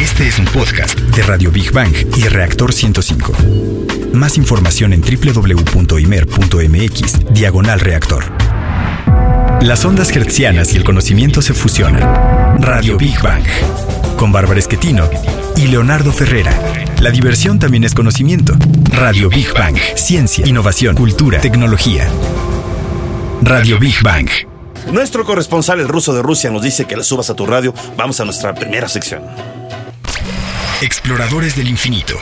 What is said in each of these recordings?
Este es un podcast de Radio Big Bang y Reactor 105. Más información en www.imer.mx, diagonal reactor. Las ondas hertzianas y el conocimiento se fusionan. Radio Big Bang. Con Bárbara Esquetino y Leonardo Ferrera. La diversión también es conocimiento. Radio Big Bang. Ciencia, innovación, cultura, tecnología. Radio Big Bang. Nuestro corresponsal, el ruso de Rusia, nos dice que le subas a tu radio. Vamos a nuestra primera sección. Exploradores del infinito.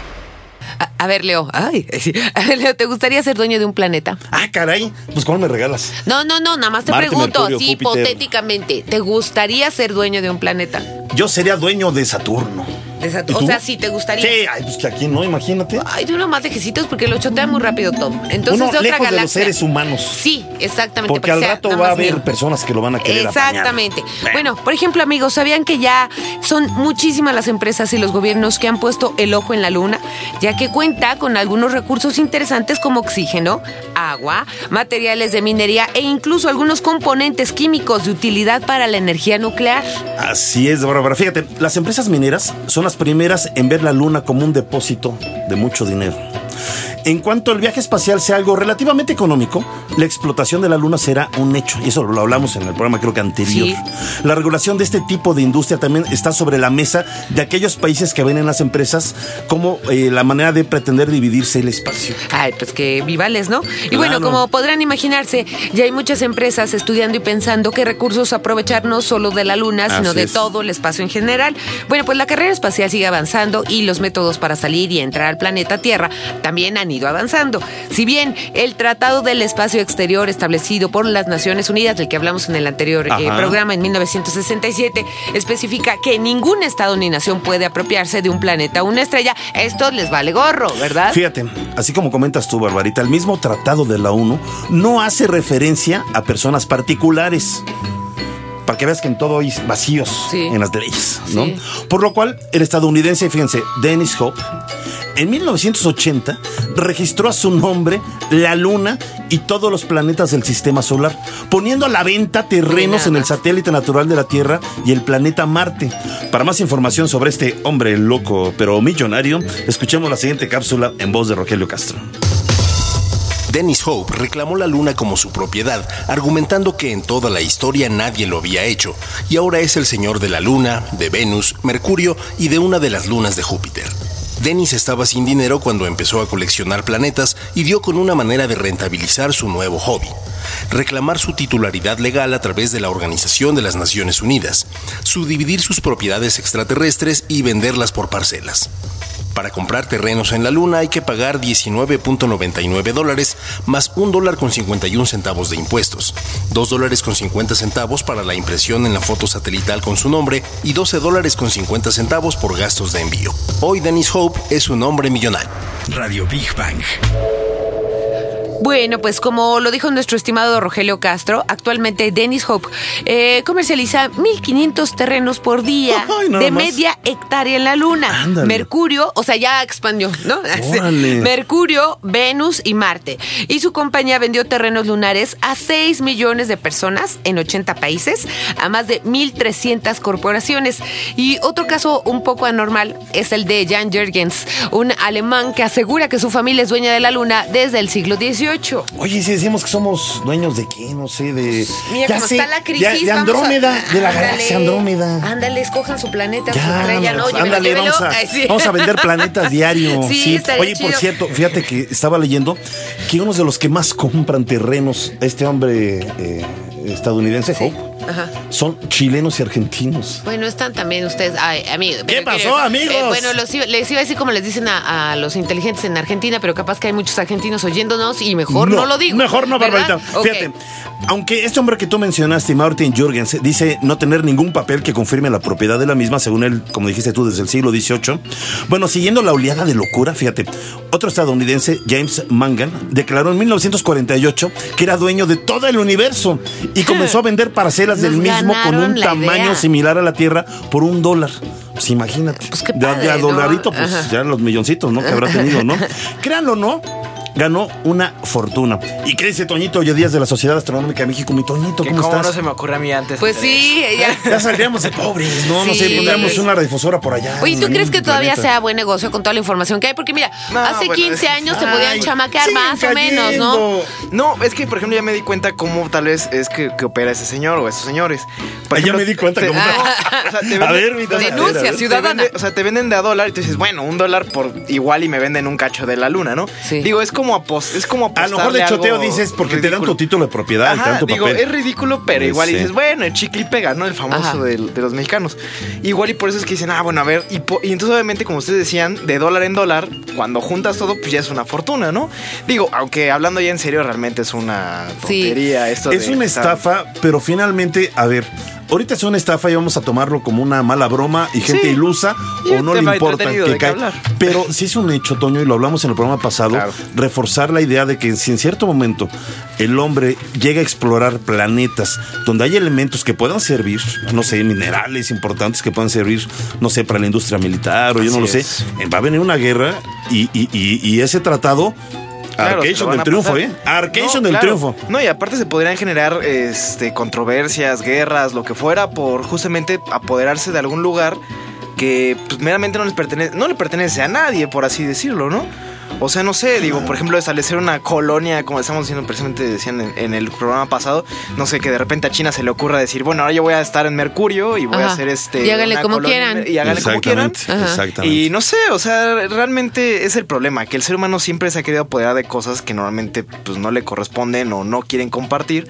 A, a ver, Leo, ay, sí. A ver, Leo, ¿te gustaría ser dueño de un planeta? Ah, caray. Pues, ¿cómo me regalas? No, no, no, nada más te Marte, pregunto, Mercurio, así Júpiter. hipotéticamente, ¿te gustaría ser dueño de un planeta? Yo sería dueño de Saturno. De Sat- ¿Y O sea, sí, ¿te gustaría? Sí, ay, pues que aquí no, imagínate. Ay, de uno más de quesitos porque lo chotea muy rápido todo. Entonces, Uno de otra lejos de galaxia. los seres humanos. Sí, exactamente. Porque al rato va a haber mío. personas que lo van a querer apañar. Exactamente. Bueno, por ejemplo, amigos, ¿sabían que ya son muchísimas las empresas y los gobiernos que han puesto el ojo en la luna, ya que cuenta con algunos recursos interesantes como oxígeno, agua, materiales de minería e incluso algunos componentes químicos de utilidad para la energía nuclear? Así es, Bárbara. Fíjate, las empresas mineras son las primeras en ver la luna como un depósito de mucho dinero. En cuanto el viaje espacial sea algo relativamente económico, la explotación de la luna será un hecho. Y eso lo hablamos en el programa creo que anterior. Sí. La regulación de este tipo de industria también está sobre la mesa de aquellos países que ven en las empresas como eh, la manera de pretender dividirse el espacio. Ay, pues que vivales, ¿no? Y Claro. bueno, como podrán imaginarse, ya hay muchas empresas estudiando y pensando qué recursos aprovechar no solo de la Luna, sino Así de es. todo el espacio en general. Bueno, pues la carrera espacial sigue avanzando y los métodos para salir y entrar al planeta Tierra también han ido avanzando. Si bien el Tratado del Espacio Exterior establecido por las Naciones Unidas, del que hablamos en el anterior eh, programa en 1967, especifica que ningún Estado ni nación puede apropiarse de un planeta o una estrella, esto les vale gorro, ¿verdad? Fíjate, así como comentas tú, Barbarita, el mismo tratado de la ONU no hace referencia a personas particulares. Para que veas que en todo hay vacíos Sí. en las leyes, ¿no? Sí. Por lo cual, el estadounidense, fíjense, Dennis Hope, en 1980 registró a su nombre la Luna y todos los planetas del sistema solar, poniendo a la venta terrenos en el satélite natural de la Tierra y el planeta Marte. Para más información sobre este hombre loco pero millonario, escuchemos la siguiente cápsula en voz de Rogelio Castro. Dennis Hope reclamó la luna como su propiedad, argumentando que en toda la historia nadie lo había hecho, y ahora es el señor de la luna, de Venus, Mercurio y de una de las lunas de Júpiter. Dennis estaba sin dinero cuando empezó a coleccionar planetas y dio con una manera de rentabilizar su nuevo hobby. Reclamar su titularidad legal a través de la Organización de las Naciones Unidas, subdividir sus propiedades extraterrestres y venderlas por parcelas. Para comprar terrenos en la Luna hay que pagar 19.99 dólares más un dólar con 51 centavos de impuestos, 2 dólares con 50 centavos para la impresión en la foto satelital con su nombre y 12 dólares con 50 centavos por gastos de envío. Hoy Dennis Hope es un hombre millonario. Radio Big Bang. Bueno, pues como lo dijo nuestro estimado Rogelio Castro, actualmente Dennis Hope eh, comercializa 1.500 terrenos por día Ay, de más. media hectárea en la Luna. Ándale. Mercurio, o sea, ya expandió, ¿no? Órale. Mercurio, Venus y Marte. Y su compañía vendió terrenos lunares a 6 millones de personas en 80 países, a más de 1.300 corporaciones. Y otro caso un poco anormal es el de Jan Jürgens, un alemán que asegura que su familia es dueña de la Luna desde el siglo XVIII. Oye, si decimos que somos dueños de qué, no sé, de. Mira ya cómo sé, está la crisis. De, de vamos a- Andrómeda, de la Ándale. galaxia Andrómeda. Ándale, escojan su planeta, su Ya, estrella, ¿no? Llévelo, ándale, llévelo. vamos a, Ay, sí. vamos a vender planetas diario. Sí, estaría Oye, por cierto, fíjate que estaba leyendo que uno de los que más compran terrenos, este hombre eh, estadounidense, Hope, Ajá. son chilenos y argentinos. Bueno, están también ustedes, ay, amigos. ¿Qué pasó, amigos? bueno, los iba- les iba a decir como les dicen a, a los inteligentes en Argentina, pero capaz que hay muchos argentinos oyéndonos y mejor no, lo digo. Mejor no, ¿verdad? Barbarita. Fíjate, aunque este hombre que tú mencionaste, Martin Jürgens, dice no tener ningún papel que confirme la propiedad de la misma, según él, como dijiste tú, desde el siglo XVIII. Bueno, siguiendo la oleada de locura, fíjate, otro estadounidense, James Mangan, declaró en 1948 que era dueño de todo el universo y comenzó a vender parcelas del Nos mismo con un tamaño idea. similar a la Tierra por un dólar. Pues imagínate. Pues qué de, a- de a padre, ¿no? dolarito, pues Ajá. ya los milloncitos, ¿no? Que habrá tenido, ¿no? Créanlo, ¿no? Ganó una fortuna. ¿Y qué dice Toñito hoy días de la Sociedad Astronómica de México? Mi Toñito, Que ¿cómo cómo estás? no se me ocurre a mí antes. Pues sí, ya. Ya saldríamos de pobres, ¿no? No Sí. sé, pondríamos una radiodifusora por allá. Oye, ¿tú crees que todavía planeta. sea buen negocio con toda la información que hay? Porque mira, No, hace bueno, 15 años te Ay, podían chamaquear más o menos, ¿no? No, es que, por ejemplo, ya me di cuenta cómo tal vez es que, que opera ese señor o esos señores. Por Ah, ya me di cuenta te- cómo- no, o sea, te venden- A ver, mi Denuncia, te ciudadana. vende- o sea, te venden de a dólar y tú dices, bueno, un dólar por igual y me venden un cacho de la luna, ¿no? Sí. Digo, es como apos, es como A lo mejor de choteo dices porque te dan tu título de propiedad Ajá, digo, papel. es ridículo, pero igual Sí. dices, bueno, el chicle y pega, ¿no? El famoso de, los mexicanos. Igual y por eso es que dicen, ah, bueno, a ver, y, po- y entonces obviamente, como ustedes decían, de dólar en dólar, cuando juntas todo, pues ya es una fortuna, ¿no? Digo, aunque hablando ya en serio, realmente es una Sí. tontería esto Es de una estar- estafa, pero finalmente, a ver, ahorita es una estafa y vamos a tomarlo como una mala broma y gente Sí. ilusa Y o no le importa que cae. Pero sí es un hecho, Toño, y lo hablamos en el programa pasado, Claro. reforzar la idea de que si en cierto momento el hombre llega a explorar planetas donde hay elementos que puedan servir, no sé, minerales importantes que puedan servir, no sé, para la industria militar o yo no lo sé, es. eh, va a venir una guerra y, y- y- y ese tratado... Claro, Arcation del triunfo. ¿eh? Arcation No, del claro. triunfo. No, y aparte se podrían generar este, controversias, guerras, lo que fuera, por justamente apoderarse de algún lugar que pues, meramente no les pertenece, no le pertenece a nadie, por así decirlo, ¿no? O sea, no sé, digo, por ejemplo, establecer una colonia, como estamos diciendo precisamente, decían en, en el programa pasado, no sé, que de repente a China se le ocurra decir, bueno, ahora yo voy a estar en Mercurio y voy a Ajá. hacer este. Y háganle como quieran. Y háganle como quieran. Exactamente. Y no sé, o sea, realmente es el problema, que el ser humano siempre se ha querido apoderar de cosas que normalmente pues no le corresponden o no quieren compartir.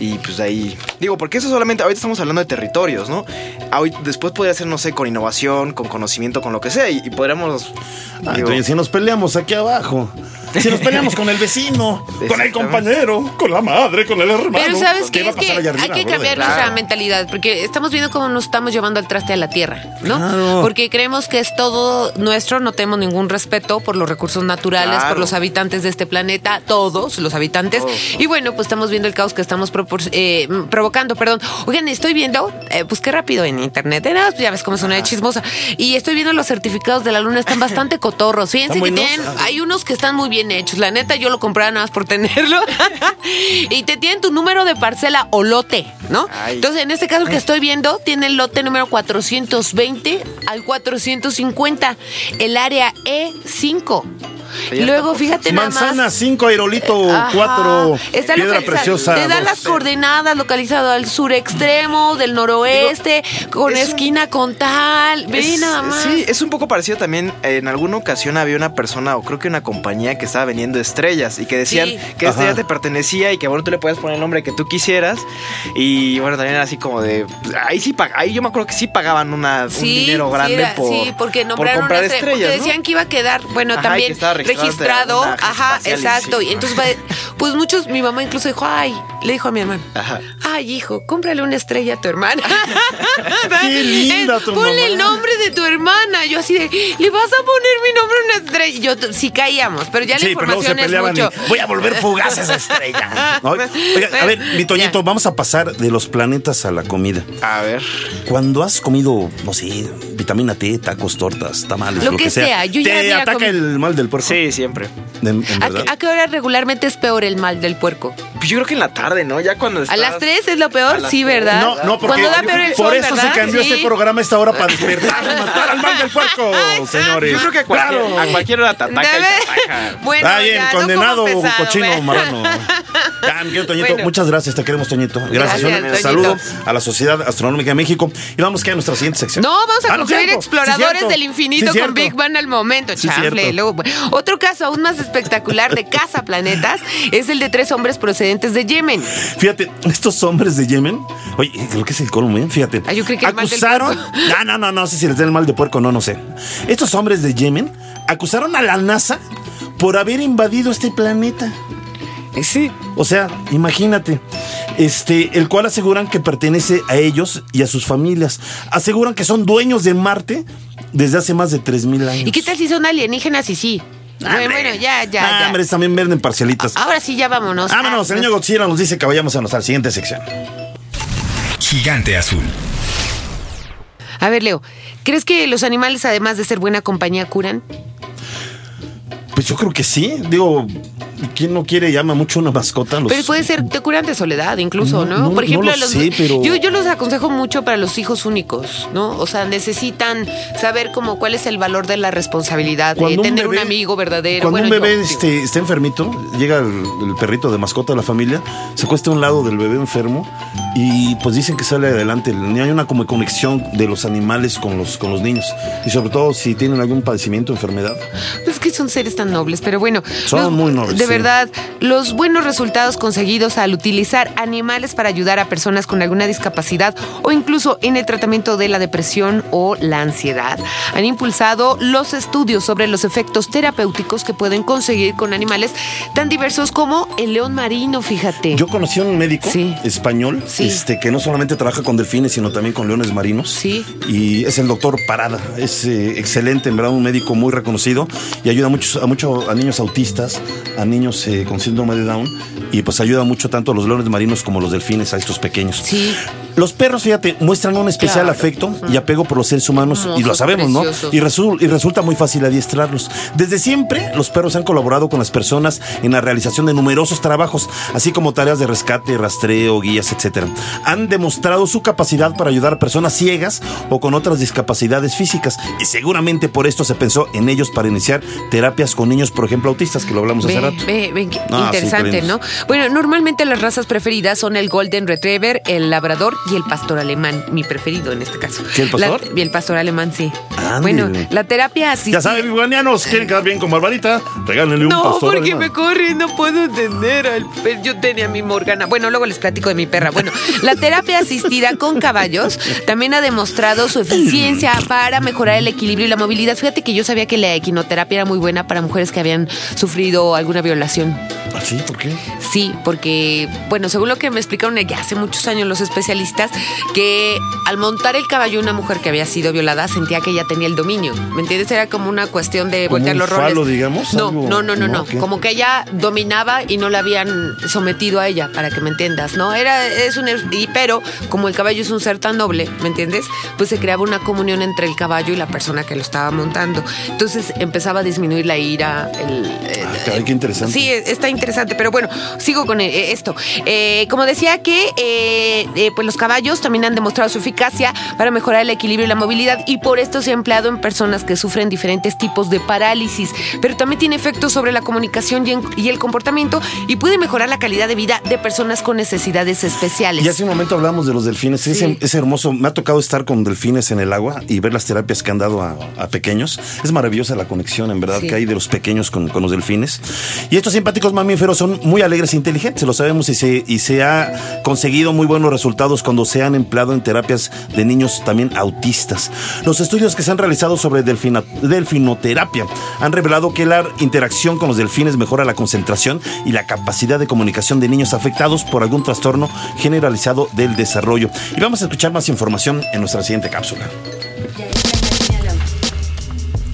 Y pues de ahí, digo, porque eso solamente, ahorita estamos hablando de territorios, ¿no? Ahoy- después podría ser, no sé, con innovación, con conocimiento, con lo que sea, y, y podríamos... Ay, digo, Toño, si nos peleamos aquí abajo, si nos peleamos con el vecino, con el compañero, con la madre, con el hermano. Pero sabes ¿qué es que hay que brother? cambiar Claro. nuestra mentalidad, porque estamos viendo cómo nos estamos llevando al traste a la tierra, ¿no? Claro. Porque creemos que es todo nuestro, no tenemos ningún respeto por los recursos naturales, Claro. por los habitantes de este planeta, todos los habitantes. Todos. Y bueno, pues estamos viendo el caos que estamos eh, provocando, perdón. Oigan, estoy viendo, eh, pues qué rápido en internet, ¿eh? Ya ves cómo es una chismosa. Y estoy viendo los certificados de la luna, están bastante cotorros. Fíjense ¿Están que tienen, hay unos que están muy bien hechos. La neta, yo lo compré nada más por tenerlo. y te tienen tu número de parcela o lote, ¿no? Ay. Entonces, en este caso que estoy viendo, tiene el lote número 420 al 450, el área E5. Ya Luego, fíjate nada más. Manzana 5, aerolito Ajá. 4, Está piedra localizado- preciosa. Te dan las coordenadas localizado al sur extremo, del noroeste, con es un- esquina con tal. Ve nada más. Sí, es un poco parecido también. En alguna ocasión había una persona, o creo que una compañía, que estaba vendiendo estrellas y que decían Sí. que esta Ajá. ya te pertenecía y que bueno, tú le podías poner el nombre que tú quisieras. Y bueno, también era así como de. Ahí sí ahí yo me acuerdo que sí pagaban una, un dinero sí grande era- por, sí, porque por nombraron comprar una estrella, estrellas. porque ¿no? decían que iba a quedar, bueno, Ajá, también registrado ajá, exacto. sí. Y entonces, va- pues muchos, mi mamá incluso dijo, ay, le dijo a mi hermano, Ajá. ay, hijo, cómprale una estrella a tu hermana. Qué linda tu Ponle mamá. el nombre de tu hermana. Yo así de, le vas a poner mi nombre a una estrella. Yo sí caíamos, pero ya la Sí, pero luego se es peleaban mucho. y voy a volver fugaz a esa estrella. ¿No? Oiga, a ver, mi Toñito, Ya. vamos a pasar de los planetas a la comida. A ver. Cuando has comido, no sé, vitamina T, tacos, tortas, tamales, Lo lo, que sea, yo ya ¿te ataca el mal del puerco? Sí, siempre. En ¿A, qué- a qué hora regularmente es peor el mal del puerco? Pues yo creo que en la tarde, ¿no? Ya cuando ¿A estás- las 3 es lo A peor? Sí. ¿verdad? No, no, porque Cuando da peor el por sol, eso ¿verdad? se cambió Sí. este programa a esta hora para despertar y matar al mal del puerco, señores. Yo creo que a cualquier, Claro. a cualquier hora te ataca y te ataca. Bueno, Está bien, ya, condenado, pesado, cochino ve. marrano. Ya, mi querido Toñito, Bueno. muchas gracias, te queremos, Toñito. Gracias, Gracias, un saludo a la Sociedad Astronómica de México. Y vamos que a nuestra siguiente sección. No, vamos a Ah, construir exploradores Sí, del infinito Sí, con. Big Bang al momento, cierto. Luego, otro caso aún más espectacular de cazaplanetas es el de tres hombres procedentes de Yemen. Fíjate, estos hombres de Yemen, oye, creo que es el colmo, ¿eh? Fíjate. Ah, yo creí que el mal acusaron. puerco. No, no, no, no sé si les da el mal de puerco, no, no sé. Estos hombres de Yemen acusaron a la NASA por haber invadido este planeta. Sí. O sea, imagínate, este, el cual aseguran que pertenece a ellos y a sus familias. Aseguran que son dueños de Marte desde hace más de 3000 años. ¿Y qué tal si son alienígenas y sí? Bueno, Hombre. bueno, ya, ya, Ah, ya. Hombre, también venden parcialitas. Ahora sí, ya vámonos. Vámonos, Ah, el niño Godzilla nos dice que vayamos a nuestra siguiente sección. Gigante azul. A ver, Leo, ¿crees que los animales, además de ser buena compañía, curan? Pues yo creo que sí. Digo, ¿Quién no quiere, llama mucho una mascota? Los- Pero puede ser, te curan de soledad incluso, No, ¿no? no, Por ejemplo, no lo los- sé, pero- yo, yo los aconsejo mucho para los hijos únicos, ¿no? O sea, necesitan saber como cuál es el valor de la responsabilidad, de tener un, bebé- amigo verdadero. Cuando Bueno, un bebé yo- este, está enfermito, llega el, el perrito de mascota de la familia, se acuesta a un lado del bebé enfermo y pues dicen que sale adelante. Hay una como conexión de los animales con los, con los niños. Y sobre todo si tienen algún padecimiento, enfermedad. Es que son seres tan nobles, pero bueno. Son muy nobles, De sí. verdad, los buenos resultados conseguidos al utilizar animales para ayudar a personas con alguna discapacidad o incluso en el tratamiento de la depresión o la ansiedad han impulsado los estudios sobre los efectos terapéuticos que pueden conseguir con animales tan diversos como el león marino, fíjate. Yo conocí a un médico Sí. español Sí. este, que no solamente trabaja con delfines, sino también con leones marinos. Sí. Y es el doctor Parada. Es eh, excelente, en verdad, un médico muy reconocido y ayuda a muchos, a, mucho, a niños autistas, a niños eh, con síndrome de Down. Y pues ayuda mucho tanto a los leones marinos como a los delfines, a estos pequeños. Sí. Los perros, fíjate, muestran un especial Claro. afecto y apego por los seres humanos, y lo sabemos, ¿no? Y, resu- y resulta muy fácil adiestrarlos. Desde siempre, los perros han colaborado con las personas en la realización de numerosos trabajos, así como tareas de rescate, rastreo, guías, etc. Han demostrado su capacidad para ayudar a personas ciegas o con otras discapacidades físicas, y seguramente por esto se pensó en ellos para iniciar terapias con niños, por ejemplo, autistas, que lo hablamos hace Ve, rato. ve, ve, Ah, sí, interesante, ¿no? Bueno, normalmente las razas preferidas son el Golden Retriever, el Labrador y el Pastor Alemán, mi preferido en este caso. ¿Qué, el pastor? La- y el Pastor Alemán, sí. Ándele. Bueno, la terapia asistida... Ya saben, biguanianos, quieren quedar bien con Barbarita, regálenle un No, pastor. porque alemán. me corre, no puedo entender al per- Yo tenía mi Morgana. Bueno, luego les platico de mi perra. Bueno, la terapia asistida con caballos también ha demostrado su eficiencia para mejorar el equilibrio y la movilidad. Fíjate que yo sabía que la equinoterapia era muy buena para mujeres que habían sufrido alguna violación. ¿Ah, sí? ¿Por qué? Sí, porque, bueno, según lo que me explicaron ya hace muchos años los especialistas, que al montar el caballo una mujer que había sido violada sentía que ella tenía el dominio. ¿Me entiendes? Era como una cuestión de ¿Como voltear los roles. falo, digamos? No, ¿Algo? no, no, no, ¿No? Como que ella dominaba y no la habían sometido a ella, para que me entiendas, ¿no? Era, es un, y, pero como el caballo es un ser tan noble, ¿me entiendes? Pues se creaba una comunión entre el caballo y la persona que lo estaba montando. Entonces empezaba a disminuir la ira. El, Ah, caray, qué interesante. Sí, está interesante, pero bueno, sigo con eh, esto. Eh, como decía que eh, pues los caballos también han demostrado su eficacia para mejorar el equilibrio y la movilidad y por esto se ha empleado en personas que sufren diferentes tipos de parálisis, pero también tiene efectos sobre la comunicación y, en- y el comportamiento y puede mejorar la calidad de vida de personas con necesidades especiales. Y hace un momento hablamos de los delfines. Es, Sí. es hermoso. Me ha tocado estar con delfines en el agua y ver las terapias que han dado a, a pequeños. Es maravillosa la conexión, en verdad, Sí. que hay de los pequeños con, con los delfines. Y estos simpáticos mamíferos son muy alegres e inteligentes, lo sabemos, y se, y se ha conseguido muy buenos resultados cuando se han empleado en terapias de niños también autistas. Los estudios que se han realizado sobre delfina- delfinoterapia han revelado que la interacción con los delfines mejora la concentración y la capacidad de comunicación de niños afectados por algún trastorno generalizado del desarrollo. Y vamos a escuchar más información en nuestra siguiente cápsula.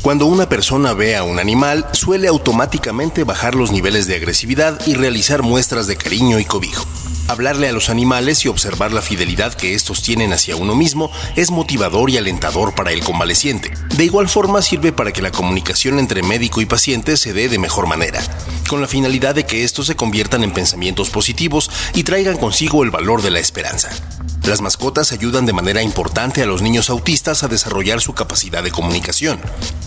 Cuando una persona ve a un animal, suele automáticamente bajar los niveles de agresividad y realizar muestras de cariño y cobijo. Hablarle a los animales y observar la fidelidad que estos tienen hacia uno mismo es motivador y alentador para el convaleciente. De igual forma sirve para que la comunicación entre médico y paciente se dé de mejor manera, con la finalidad de que estos se conviertan en pensamientos positivos y traigan consigo el valor de la esperanza. Las mascotas ayudan de manera importante a los niños autistas a desarrollar su capacidad de comunicación.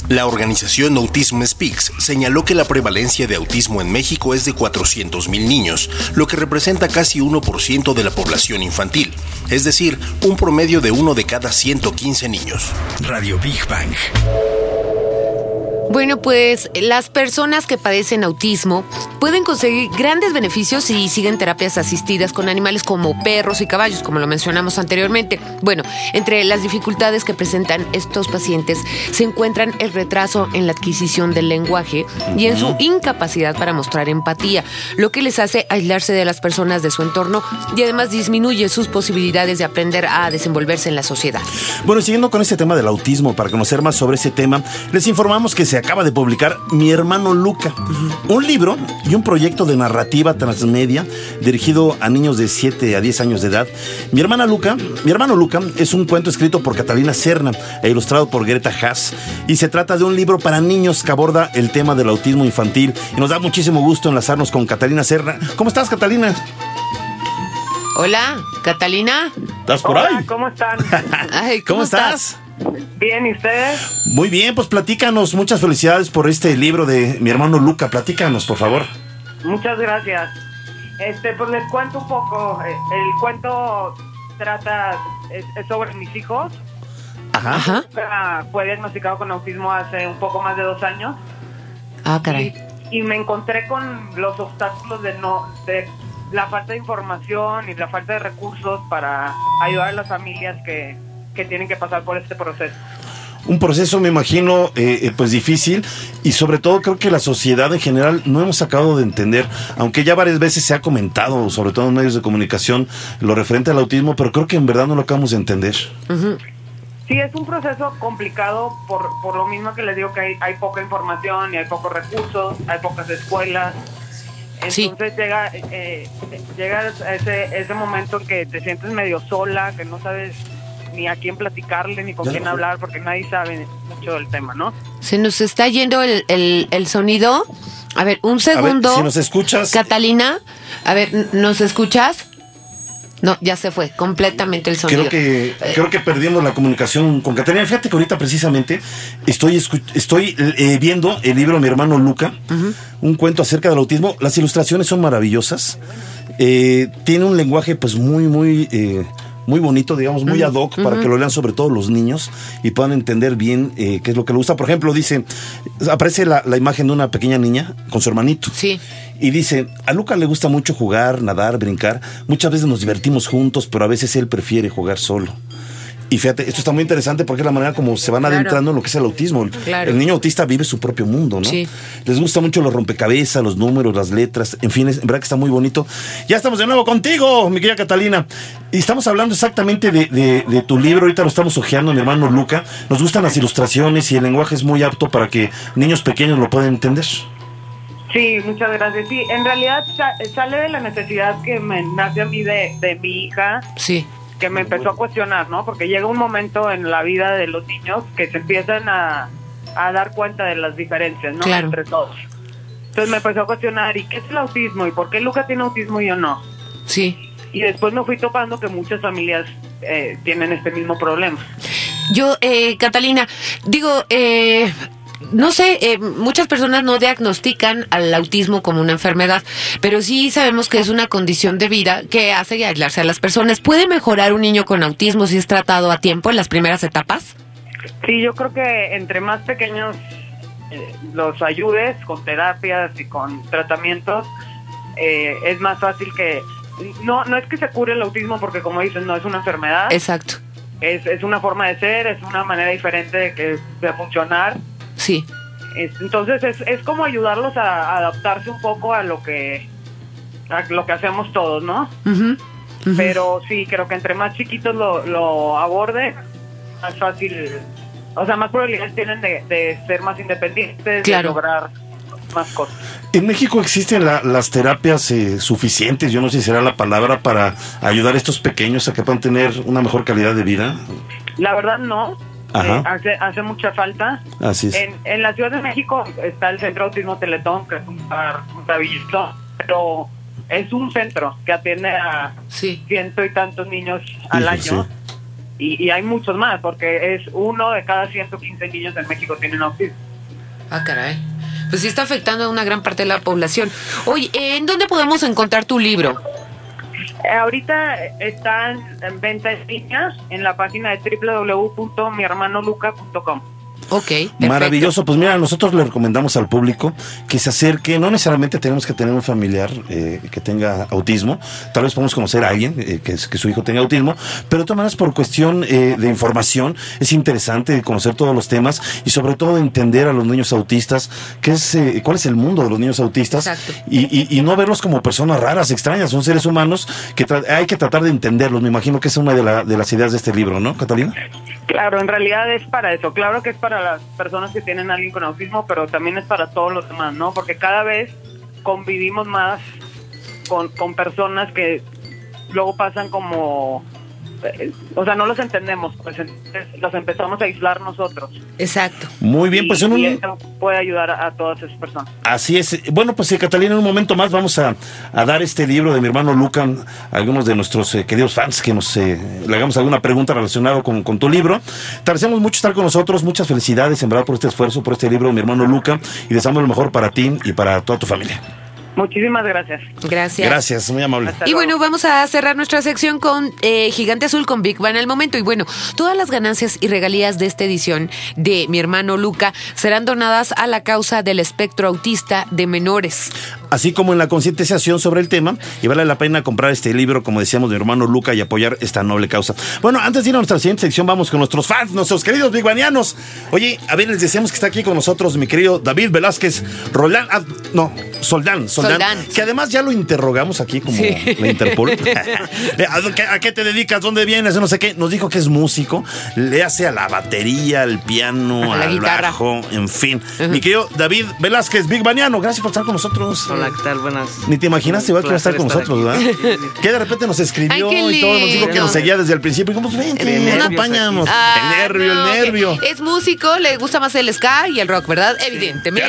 La organización Autism Speaks señaló que la prevalencia de autismo en México es de 400.000 niños, lo que representa casi 1% de la población infantil, es decir, un promedio de uno de cada 115 niños. Radio Big Bang. Bueno, pues las personas que padecen autismo pueden conseguir grandes beneficios si siguen terapias asistidas con animales como perros y caballos, como lo mencionamos anteriormente. Bueno, entre las dificultades que presentan estos pacientes se encuentran el retraso en la adquisición del lenguaje y en su incapacidad para mostrar empatía, lo que les hace aislarse de las personas de su entorno y además disminuye sus posibilidades de aprender a desenvolverse en la sociedad. Bueno, siguiendo con este tema del autismo, para conocer más sobre ese tema, les informamos que se se acaba de publicar Mi hermano Luca, un libro y un proyecto de narrativa transmedia dirigido a niños de 7 a 10 años de edad. Mi hermana Luca, mi hermano Luca es un cuento escrito por Catalina Serna e ilustrado por Greta Haas y se trata de un libro para niños que aborda el tema del autismo infantil y nos da muchísimo gusto enlazarnos con Catalina Serna. ¿Cómo estás, Catalina? Hola, Catalina. ¿Estás por Hola, ahí? ¿cómo están? Ay, ¿Cómo estás? Bien, ¿y ustedes? Muy bien, pues platícanos. Muchas felicidades por este libro de mi hermano Luca. Platícanos, por favor. Muchas gracias. Este, pues les cuento un poco. Eh, El cuento trata es, es sobre mis hijos. Ajá. Ajá. Fue diagnosticado con autismo hace un poco más de dos años Ah, caray. y, y me encontré con los obstáculos de no de la falta de información y la falta de recursos para ayudar a las familias que, que tienen que pasar por este proceso. Un proceso, me imagino, eh, eh, pues difícil y sobre todo creo que la sociedad en general no hemos acabado de entender, aunque ya varias veces se ha comentado, sobre todo en medios de comunicación, lo referente al autismo, pero creo que en verdad no lo acabamos de entender. Sí, es un proceso complicado por, por lo mismo que les digo que hay, hay poca información y hay pocos recursos, hay pocas escuelas. Sí. Entonces llega eh, llega ese, ese momento en que te sientes medio sola, que no sabes ni a quién platicarle ni con Ya quién hablar porque nadie sabe mucho del tema, ¿no? Se nos está yendo el, el, el sonido. A ver, un A ver, segundo. si nos escuchas, Catalina, a ver, ¿nos escuchas? No, ya se fue completamente el sonido. creo que creo que perdimos la comunicación con Catalina. Fíjate que ahorita precisamente estoy estoy eh, viendo el libro de mi hermano Luca, un cuento acerca del autismo. Las ilustraciones son maravillosas. Eh, tiene un lenguaje pues muy muy eh, muy bonito, digamos, muy ad hoc para que lo lean sobre todo los niños y puedan entender bien eh, qué es lo que le gusta. Por ejemplo, dice, aparece la, la imagen de una pequeña niña con su hermanito. Sí. Y dice, a Luca le gusta mucho jugar, nadar, brincar. Muchas veces nos divertimos juntos, pero a veces él prefiere jugar solo. Y fíjate, esto está muy interesante porque es la manera como se van Claro. adentrando en lo que es el autismo. El- Claro. El niño autista vive su propio mundo, ¿no? Sí. Les gusta mucho los rompecabezas, los números, las letras, en fin, es en verdad que está muy bonito. Ya estamos de nuevo contigo, mi querida Catalina. Y estamos hablando exactamente de, de- de tu libro, ahorita lo estamos hojeando, mi hermano Luca. Nos gustan las ilustraciones y el lenguaje es muy apto para que niños pequeños lo puedan entender. Sí, muchas gracias. Sí, en realidad sa- sale de la necesidad que me nace a mí de, de mi hija Sí. Que me empezó a cuestionar, ¿no? Porque llega un momento en la vida de los niños que se empiezan a, a dar cuenta de las diferencias, ¿no? Claro. Entre todos. Entonces me empezó a cuestionar, ¿y qué es el autismo? ¿Y por qué Luca tiene autismo y yo no? Sí. Y después me fui topando que muchas familias eh, tienen este mismo problema. Yo, eh, Catalina, digo, eh, no sé, eh, muchas personas no diagnostican al autismo como una enfermedad, pero sí sabemos que es una condición de vida que hace aislarse a las personas. ¿Puede mejorar un niño con autismo si es tratado a tiempo en las primeras etapas? Sí, yo creo que entre más pequeños eh, los ayudes con terapias y con tratamientos, eh, es más fácil que... No, no es que se cure el autismo porque como dicen, no es una enfermedad. Exacto. es, es una forma de ser, es una manera diferente de, que, de funcionar. Sí. Es- entonces es, es como ayudarlos a, a adaptarse un poco a lo que a lo que hacemos todos, ¿no? Ujú. Pero sí, creo que entre más chiquitos lo, lo aborde, más fácil, o sea, más probabilidades tienen de, de ser más independientes, Claro. de lograr más cosas. En México existen la- las terapias eh, suficientes, yo no sé si será la palabra, para ayudar a estos pequeños a que puedan tener una mejor calidad de vida. La verdad no. Eh, hace, hace mucha falta. Así es. En, en la Ciudad de México está el Centro Autismo Teletón, que es un lugar maravilloso, pero es un centro que atiende a Sí. ciento y tantos niños al año. sí. Y, y hay muchos más, porque es uno de cada 115 niños en México tienen autismo. Ah, caray. Pues sí está afectando a una gran parte de la población. Oye, ¿en dónde podemos encontrar tu libro? Eh, ahorita están en venta en línea en la página de www.mihermanoluca.com. Ok. perfecto. Maravilloso, pues mira, nosotros le recomendamos al público que se acerque, no necesariamente tenemos que tener un familiar eh, que tenga autismo, tal vez podemos conocer a alguien eh, que, su hijo tenga autismo, pero de todas maneras por cuestión eh, de información es interesante conocer todos los temas y sobre todo entender a los niños autistas, qué es, eh, cuál es el mundo de los niños autistas y, y- y no verlos como personas raras, extrañas, son seres humanos que hay que tratar de entenderlos, me imagino que es una de, la- de las ideas de este libro, ¿no, Catalina? Claro, en realidad es para eso. Claro que es para las personas que tienen a alguien con autismo, pero también es para todos los demás, ¿no? Porque cada vez convivimos más con personas que luego pasan como... o sea, no los entendemos, pues entonces los empezamos a aislar nosotros. Exacto. Muy bien, pues Y- en un... y eso puede ayudar a, a todas esas personas. Así es. Bueno, pues eh, Catalina, en un momento más vamos a, a dar este libro de mi hermano Luca a algunos de nuestros eh, queridos fans que nos eh, le hagamos alguna pregunta relacionada con, con tu libro. Te agradecemos mucho estar con nosotros, muchas felicidades en verdad por este esfuerzo, por este libro, mi hermano Luca, y deseamos lo mejor para ti y para toda tu familia. Muchísimas gracias. Gracias. Gracias, muy amable. Hasta Y luego. bueno, vamos a cerrar nuestra sección con eh, Gigante Azul con Big Bang al momento. Y bueno, todas las ganancias y regalías de esta edición de mi hermano Luca serán donadas a la causa del espectro autista de menores. Así como en la concientización sobre el tema. Y vale la pena comprar este libro, como decíamos, de mi hermano Luca y apoyar esta noble causa. Bueno, antes de ir a nuestra siguiente sección, vamos con nuestros fans, nuestros queridos bigbanianos. Oye, a ver, les decíamos que está aquí con nosotros mi querido David Velázquez Roldán. ah, no, Soldán, Soldán, Soldán. Que además ya lo interrogamos aquí como Sí. la Interpol. ¿A, qué, te dedicas? ¿Dónde vienes? No sé qué. Nos dijo que es músico. Le hace a la batería, al piano, A la al guitarra. bajo, en fin. Mi querido David Velázquez, Big Baniano, gracias por estar con nosotros. Hola, ¿qué tal? Buenas. Ni te imaginaste igual que iba a estar con nosotros, aquí. ¿verdad? Que de repente nos escribió Ay, y todo, nos dijo que nos seguía desde el principio. Y como, pues vente, El nos nervio, acompañamos. Ah, el nervio, no, el nervio. que Es músico, le gusta más el ska y el rock, ¿verdad? Evidentemente.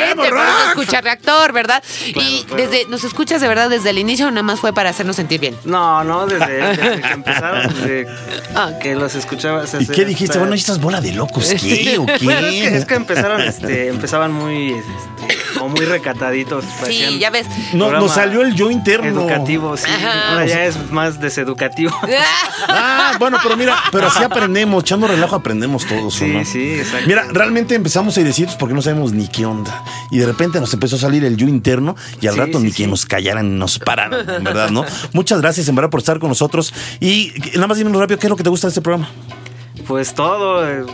Escucha reactor, ¿verdad? y claro. desde, nos escuchas de verdad desde el inicio, o nada más fue para hacernos sentir bien. No, no, desde, desde que empezaron, desde Ah. que los escuchaba. se- ¿Y qué dijiste? Bueno, ¿y estas bolas de locos qué o qué? Bueno, es que, es que empezaron, este, empezaban muy, este, como muy recataditos. Sí, ya ves. No, nos salió el yo interno. Educativo, sí. Ajá. Ahora ya es más deseducativo. Ah, bueno, pero mira, pero así aprendemos, echando relajo aprendemos todos, ¿o Sí, no? sí, exacto. Mira, realmente empezamos a decir porque no sabemos ni qué onda. Y de repente nos empezó a salir el yo interno y al Sí, rato sí, ni sí. que nos callaran ni nos pararan, en ¿verdad? ¿No? Muchas gracias, en verdad, por estar con nosotros. Y nada más dime rápido, ¿qué es lo que te gusta de este programa? Pues todo, eh,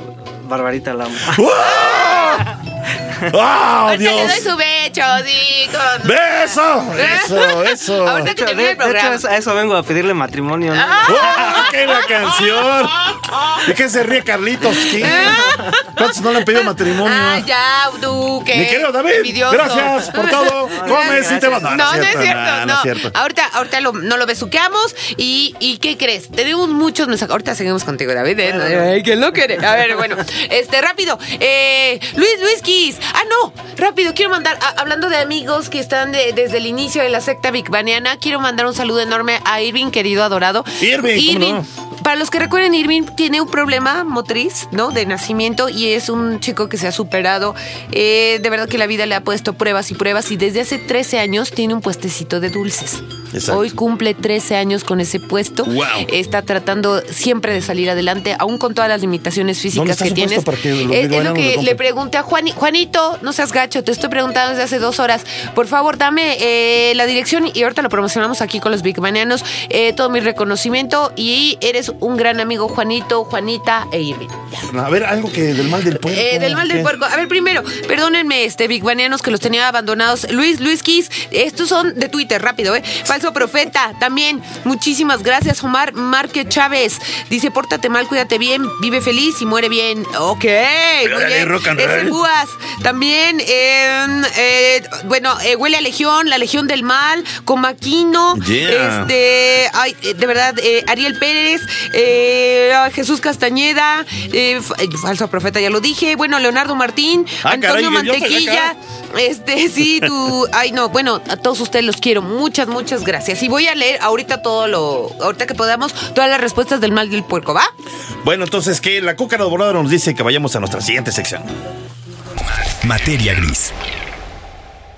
Barbarita la amo. ¡Oh, Ahorita le Dios! doy su becho, sí, con... ¡Beso! Eso, eso. Ahorita que termine el de hecho, programa. a eso vengo a pedirle matrimonio. ¿no? ¡Oh, qué la canción! ¿De qué se ríe Carlitos? ¿Qué? ¿Cuántos no le han pedido matrimonio? Ah, ya, Duque. Mi querido David, envidioso. gracias por todo. Comes y te vas. No, no es cierto, no, no. no es cierto. Ahorita, ahorita lo- no lo besuqueamos. ¿Y, ¿Y qué crees? Tenemos muchos mensajes. Ahorita seguimos contigo, David. ¿eh? Ay, ¿quién lo quiere? A ver, bueno. Este, rápido. Eh, Luis, Luis Ah, no. Rápido, quiero mandar, a- hablando de amigos que están de- desde el inicio de la secta Baniana, quiero mandar un saludo enorme a Irving, querido adorado. Irving, ¿cómo no? Para los que recuerden, Irving tiene un problema motriz, ¿no? De nacimiento y es un chico que se ha superado. Eh, de verdad que la vida le ha puesto pruebas y pruebas y desde hace 13 años tiene un puestecito de dulces. Exacto. Hoy cumple 13 años con ese puesto. Wow. Está tratando siempre de salir adelante, aún con todas las limitaciones ¿Dónde físicas que tienes. que los es, es lo que le pregunté a Juani, Juanito, no seas gacho, te estoy preguntando desde hace dos horas. Por favor, dame eh, la dirección y ahorita lo promocionamos aquí con los Big Banianos. Eh, todo mi reconocimiento y eres un gran amigo, Juanito, Juanita e Irving. A ver, algo que del mal del puerco. Eh, del mal del puerco. A ver, primero, perdónenme, este, Big Banianos que los tenía abandonados. Luis, Luis Kiss, estos son de Twitter, rápido, ¿eh? Falso profeta, también. Muchísimas gracias, Omar Márquez Chávez. Dice, pórtate mal, cuídate bien, vive feliz y muere bien. Ok, muy bien. rock and Ese roll. Búas. También, eh, eh, bueno, eh, huele a Legión, la Legión del Mal, Comaquino. Yeah. Este, ay, de verdad, eh, Ariel Pérez, eh, Jesús Castañeda, eh, eh, falso profeta, ya lo dije. Bueno, Leonardo Martín, Ah, Antonio caray, Mantequilla. Este, sí, tú. Ay, no, bueno, a todos ustedes los quiero. Muchas, muchas gracias. Y voy a leer ahorita todo lo. Ahorita que podamos, todas las respuestas del mal del puerco, ¿va? Bueno, entonces que la cúcara dorada nos dice que vayamos a nuestra siguiente sección. Materia gris.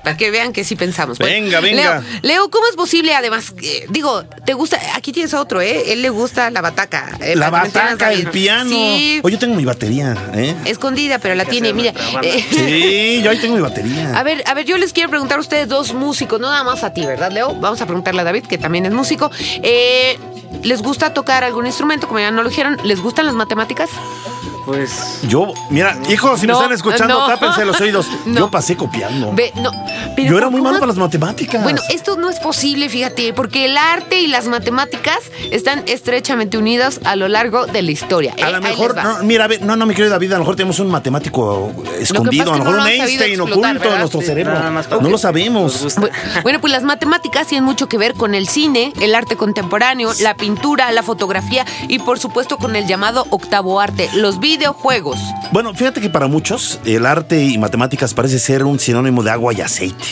Para que vean que sí pensamos. Venga, venga. Leo, Leo, ¿cómo es posible? Además, eh, digo, te gusta. Aquí tienes otro, ¿eh? Él le gusta la bataca. eh, La bataca, el piano. Sí, Oye, yo tengo mi batería, ¿eh? escondida, pero la tiene. Mira. eh, Sí, yo ahí tengo mi batería. A ver, a ver, yo les quiero preguntar a ustedes dos músicos, no nada más a ti, ¿verdad, Leo? Vamos a preguntarle a David, que también es músico. Eh, ¿Les gusta tocar algún instrumento? Como ya no lo dijeron, ¿les gustan las matemáticas? Pues. Yo, mira, hijos, si me No, están escuchando, no. tápense los oídos. No. Yo pasé copiando. Ve, no, pero Yo era muy malo para las matemáticas. Bueno, esto no es posible, fíjate, porque el arte y las matemáticas están estrechamente unidas a lo largo de la historia. a Eh, lo ahí mejor, mira, a no, no, mi querido David, a lo mejor tenemos un matemático escondido, a lo mejor no un lo Einstein oculto en nuestro Sí, cerebro. No lo sabemos. Bueno, pues las matemáticas tienen mucho que ver con el cine, el arte contemporáneo, la pintura, la fotografía y por supuesto con el llamado octavo arte, los videojuegos. Bueno, fíjate que para muchos el arte y matemáticas parece ser un sinónimo de agua y aceite.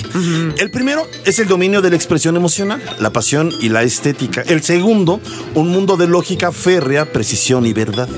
El primero es el dominio de la expresión emocional, la pasión y la estética. El segundo, un mundo de lógica férrea, precisión y verdad.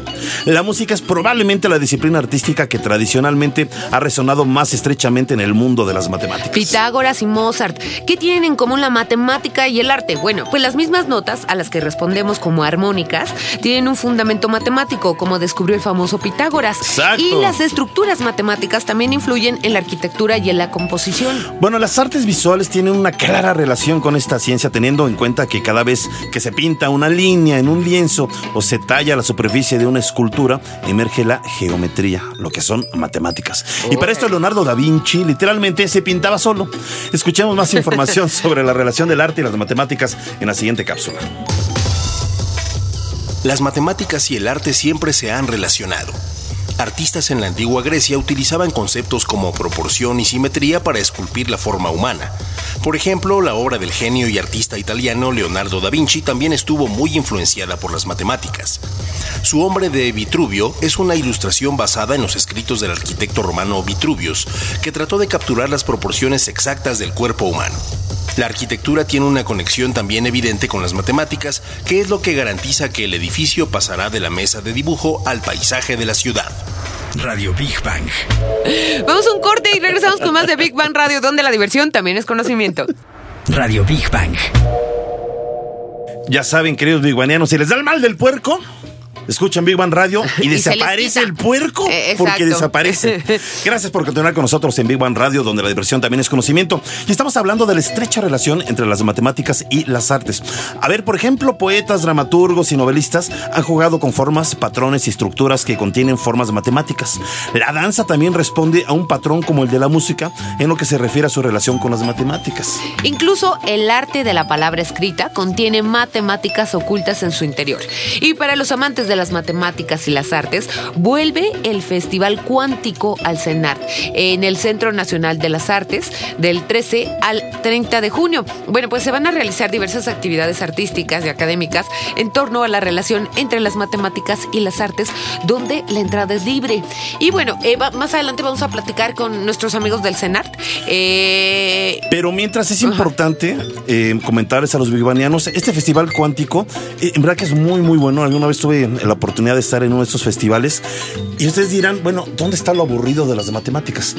La música es probablemente la disciplina artística que tradicionalmente ha resonado más estrechamente en el mundo de las matemáticas. Pitágoras y Mozart. ¿Qué tienen en común la matemática y el arte? Bueno, pues las mismas notas a las que respondemos como armónicas tienen un fundamento matemático, como descubrió el famoso Pitágoras. Exacto. Y las estructuras matemáticas también influyen en la arquitectura y en la composición. Bueno, las artes visuales tienen una clara relación con esta ciencia, teniendo en cuenta que cada vez que se pinta una línea en un lienzo o se talla la superficie de una escultura, emerge la geometría, lo que son matemáticas. Y para esto Leonardo da Vinci literalmente se pintaba solo. Escuchemos más información sobre la relación del arte y las matemáticas en la siguiente cápsula. Las matemáticas y el arte siempre se han relacionado. Artistas en la antigua Grecia utilizaban conceptos como proporción y simetría para esculpir la forma humana. Por ejemplo, la obra del genio y artista italiano Leonardo da Vinci también estuvo muy influenciada por las matemáticas. Su hombre de Vitruvio es una ilustración basada en los escritos del arquitecto romano Vitruvius, que trató de capturar las proporciones exactas del cuerpo humano. La arquitectura tiene una conexión también evidente con las matemáticas, que es lo que garantiza que el edificio pasará de la mesa de dibujo al paisaje de la ciudad. Radio Big Bang. Vamos a un corte y regresamos con más de Big Bang Radio, donde la diversión también es conocimiento. Radio Big Bang. Ya saben, queridos biguanianos, si les da el mal del puerco, escuchan Big Bang Radio y, desaparece el puerco Eh, porque desaparece. Gracias por continuar con nosotros en Big Bang Radio, donde la diversión también es conocimiento. Y estamos hablando de la estrecha relación entre las matemáticas y las artes. A ver, por ejemplo, poetas, dramaturgos y novelistas han jugado con formas, patrones y estructuras que contienen formas matemáticas. La danza también responde a un patrón como el de la música en lo que se refiere a su relación con las matemáticas. Incluso el arte de la palabra escrita contiene matemáticas ocultas en su interior. Y para los amantes de las matemáticas y las artes, vuelve el Festival Cuántico al CENART en el Centro Nacional de las Artes del 13 al 30 de junio. Bueno, pues se van a realizar diversas actividades artísticas y académicas en torno a la relación entre las matemáticas y las artes, donde la entrada es libre. Y bueno, eh, más adelante vamos a platicar con nuestros amigos del CENART. Eh, Pero mientras es importante eh, comentarles a los bigbanianos, este festival cuántico, eh, en verdad que es muy, muy bueno. Alguna vez tuve la oportunidad de estar en uno de estos festivales y ustedes dirán, bueno, ¿dónde está lo aburrido de las matemáticas?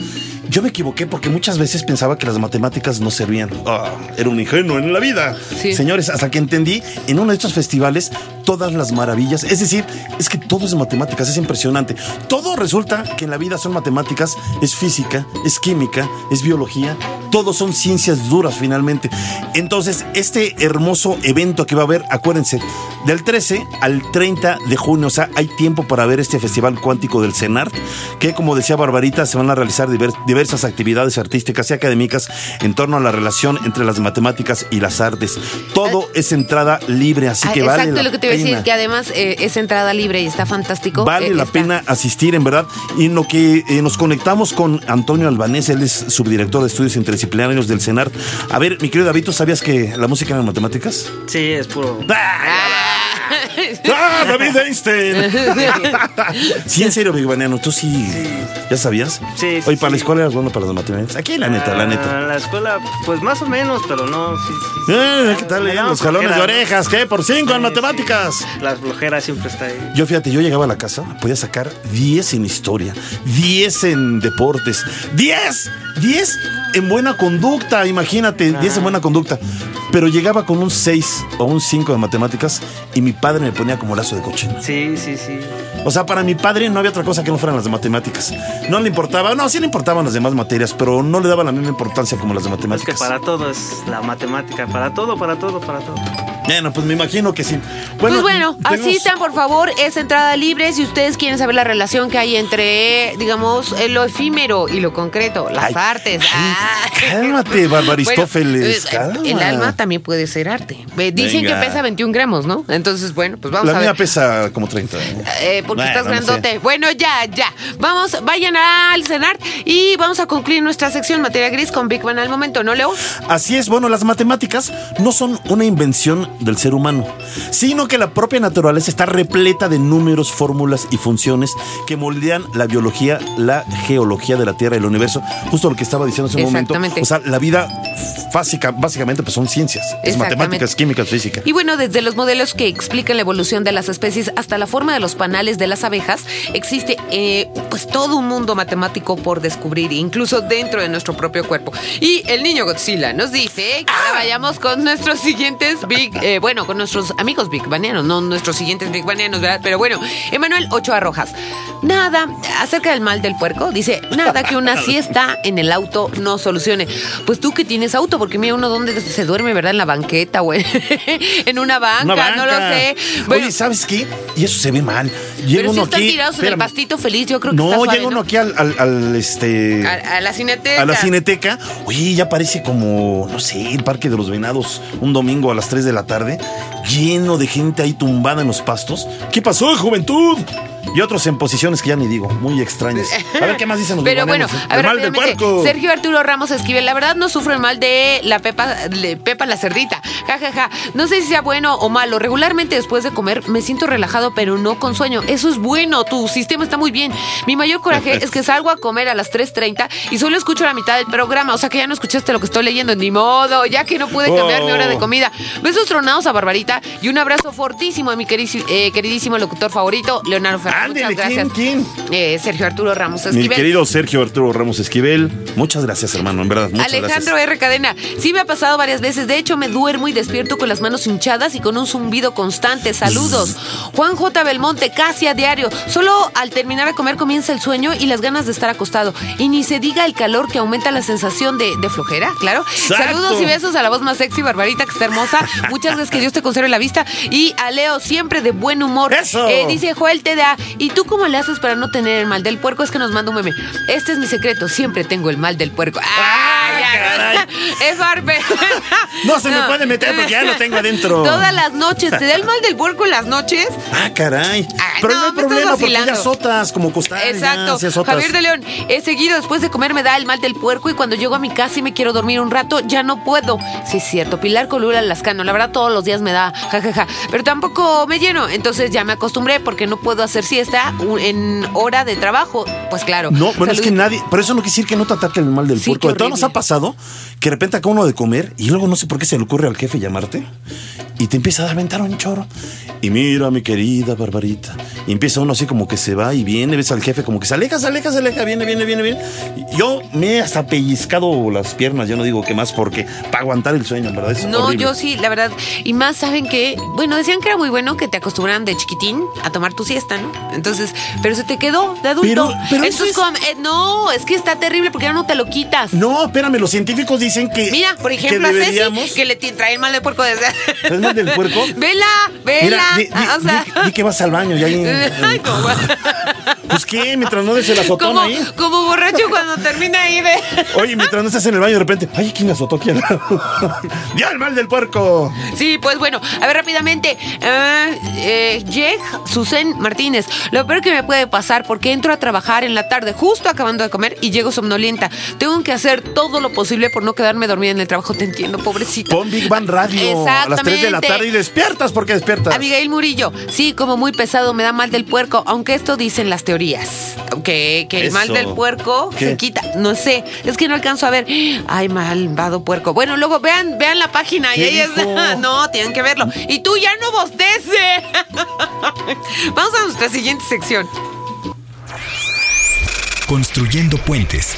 Yo me equivoqué porque muchas veces pensaba que las matemáticas no servían. Ah, era un ingenuo en la vida. Sí. Señores, hasta que entendí en uno de estos festivales todas las maravillas. Es decir, es que todo es matemáticas, es impresionante. Todo resulta que en la vida son matemáticas, es física, es química, es biología. Todos son ciencias duras finalmente. Entonces, este hermoso evento que va a haber, acuérdense, del 13 al 30 de junio, o sea, hay tiempo para ver este festival cuántico del CENART, que como decía Barbarita, se van a realizar diver- diversas actividades artísticas y académicas en torno a la relación entre las matemáticas y las artes. Todo es entrada libre, así Ah, que vale Exacto, la lo que te iba a decir, que además eh, es entrada libre y está fantástico. Vale Eh, la está- pena asistir, en verdad. Y en lo que eh, nos conectamos con Antonio Albanés, él es subdirector de estudios interdisciplinarios del CENART. A ver, mi querido David, ¿tú sabías que la música era matemáticas? Sí, es puro. ¡Ah, David Einstein! sí, en serio, Big Banano, ¿tú sí, ya sabías? Sí, sí, Oye, para la escuela eras bueno para las matemáticas. Aquí, la neta, la Ah, neta. La escuela, pues más o menos, pero no. Sí, sí, sí. Eh, ¿Qué tal, eh? Los jalones de orejas, ¿qué? Por cinco en matemáticas. sí. La flojera siempre está ahí. Yo fíjate, yo llegaba a la casa, podía sacar 10 en historia, 10 en deportes, 10, 10 en buena conducta, imagínate, 10 en buena conducta. Pero llegaba con un 6 o un 5 de matemáticas y mi padre me ponía como lazo de coche. Sí, sí, sí. O sea, para mi padre no había otra cosa que no fueran las de matemáticas. No le importaba, no, sí le importaban las demás materias, pero no le daba la misma importancia como las de Es que matemáticas. para todo es la matemática. Para todo, para todo, para todo. Bueno, pues me imagino que sí. pues bueno, asistan, por favor, es entrada libre si ustedes quieren saber la relación que hay entre, digamos, lo efímero y lo concreto, las Ay, artes. Ah. cálmate, Barbaristófeles, Bueno, eh, el alma también puede ser arte. Dicen Venga. que pesa 21 gramos, ¿no? Entonces, bueno, pues vamos La a mía ver. pesa como 30. ¿eh? Eh, porque Bueno, estás no sé. grandote. Bueno, ya, ya. Vamos, vayan al cenar y vamos a concluir nuestra sección materia gris con Big Bang al momento, ¿no, Leo? Así es, bueno, las matemáticas no son una invención del ser humano, sino que la propia naturaleza está repleta de números, fórmulas y funciones que moldean la biología, la geología de la Tierra y el universo. Justo lo que estaba diciendo hace un momento. Exactamente. O sea, la vida básica, básicamente pues son ciencias. Es matemáticas, químicas, física. Y bueno, desde los modelos que explican la evolución de las especies hasta la forma de los panales de las abejas, existe eh, pues todo un mundo matemático por descubrir, incluso dentro de nuestro propio cuerpo. Y el niño Godzilla nos dice que ahora vayamos con nuestros siguientes Big, eh, bueno, con nuestros amigos Big Banianos, no nuestros siguientes Big Banianos, ¿verdad? Pero bueno, Emanuel Ochoa Rojas, nada acerca del mal del puerco, dice, nada que una siesta en el auto no solucione. Pues tú que tienes auto, porque mira uno donde se duerme, ¿verdad? En la banqueta, güey. en una banca, Una no lo sé. Bueno, Oye, ¿sabes qué? Y eso se ve mal. Llega pero si uno están aquí. tirados en el pastito feliz, yo creo que No, está suave, llega uno ¿no? aquí al, al- al, este. A, a la cineteca. a la cineteca. Oye, ya parece como, no sé, el Parque de los Venados, un domingo a las 3 de la tarde, lleno de gente ahí tumbada en los pastos. ¿Qué pasó, juventud? Y otros en posiciones que ya ni digo, muy extrañas. A ver qué más dicen los Pero bueno, a ver, El mal del puerco. Sergio Arturo Ramos Esquivel, la verdad no sufro el mal de la Pepa, de Pepa la cerdita. Ja, ja, ja. No sé si sea bueno o malo. Regularmente después de comer me siento relajado, pero no con sueño. Eso es bueno, tu sistema está muy bien. Mi mayor coraje es que salgo a comer a las 3.30 y solo escucho la mitad del programa. O sea que ya no escuchaste lo que estoy leyendo, ni modo, ya que no pude cambiar mi hora de Oh. comida. Besos tronados a Barbarita y un abrazo fortísimo a mi eh, queridísimo locutor favorito, Leonardo Fernández. Ándele, Muchas gracias. ¿quién, quién? Eh, Sergio Arturo Ramos Mi Esquivel. querido Sergio Arturo Ramos Esquivel, muchas gracias, hermano, en verdad, muchas Alejandro gracias. R. Cadena, sí me ha pasado varias veces. De hecho, me duermo y despierto con las manos hinchadas y con un zumbido constante. Saludos. Juan J. Belmonte, casi a diario. Solo al terminar de comer comienza el sueño y las ganas de estar acostado. Y ni se diga el calor que aumenta la sensación de, de flojera, claro. Exacto. Saludos y besos a la voz más sexy, Barbarita, que está hermosa. Muchas gracias, que Dios te conserve la vista. Y a Leo, siempre de buen humor. ¡Eso! Eh, dice Joel TDA, ¿y tú cómo le haces para no tener el mal del puerco? Es que nos manda un meme. Este es mi secreto, siempre tengo el mal del puerco. ¡Ah, ya! caray! Es barbe. No se me puede meter porque ya lo tengo adentro. Todas las noches. ¿Te da el mal del puerco en las noches? Ah, caray. Ay, Pero no, no, hay problema porque ya azotas como costal. Exacto. Ya. Javier de León, he seguido después de comer me da el mal del puerco y cuando llego a mi casa y me quiero dormir un rato, ya no puedo. Sí, es cierto. Pilar Colula Lascano, la verdad todos los días me da jajaja. Pero tampoco me lleno. Entonces ya me acostumbré porque no puedo hacer siesta en hora de trabajo. Pues claro. No, bueno, es que nadie. Pero eso no quiere decir que no te ataque el mal del Sí, puerco. De todo nos ha pasado que de repente acaba uno de comer y luego no sé por qué se le ocurre al jefe llamarte y te empieza a aventar un choro. Y mira, mi querida Barbarita. Y empieza uno así como que se va y viene, ves al jefe como que se aleja, se aleja, se aleja, viene, viene, viene, viene. Yo me he hasta pellizcado las piernas, yo no digo que más porque para aguantar el sueño, en verdad. Es No, horrible. yo sí, la verdad. Y más saben que, bueno, decían que era muy bueno que te acostumbraran de chiquitín a tomar tu siesta, ¿no? Entonces, pero se te quedó de adulto. Pero- pero Eso es es- como, eh, no, es que está terrible porque ya no te lo quitas. No, espérame, los científicos dicen que. Mira, por ejemplo, que a. Ceci, que le trae el mal de puerco desde... ¿El mal del puerco? Vela, vela. Mira, di, di- Ah, o sea... di- di que vas al baño y ahí. Ay, como, Pues qué, mientras no des el azotón como, ahí. como borracho cuando termina ahí de... Oye, mientras no estás en el baño de repente, ay, ¿quién azotó lado? ¡Ya el mal del puerco! Sí, pues bueno, a ver rápidamente. Ah, eh, Susen Martínez. Lo peor que me puede pasar porque entro a trabajar en la tarde, justo acabando de comer y llego somnolienta. Tengo que hacer todo lo posible por no quedarme dormida en el trabajo. Te entiendo, pobrecita. Pon Big Bang Radio a las 3 de la tarde y despiertas porque despiertas. Abigail Murillo, sí, como muy pesado, me da mal del puerco, aunque esto dicen las teorías. Que, que el mal del puerco ¿Qué? se quita. No sé, es que no alcanzo a ver. Ay, malvado puerco. Bueno, luego vean, vean la página y está. No, tienen que verlo. Y tú ya no bostece. Vamos a nuestra siguiente sección. Construyendo puentes.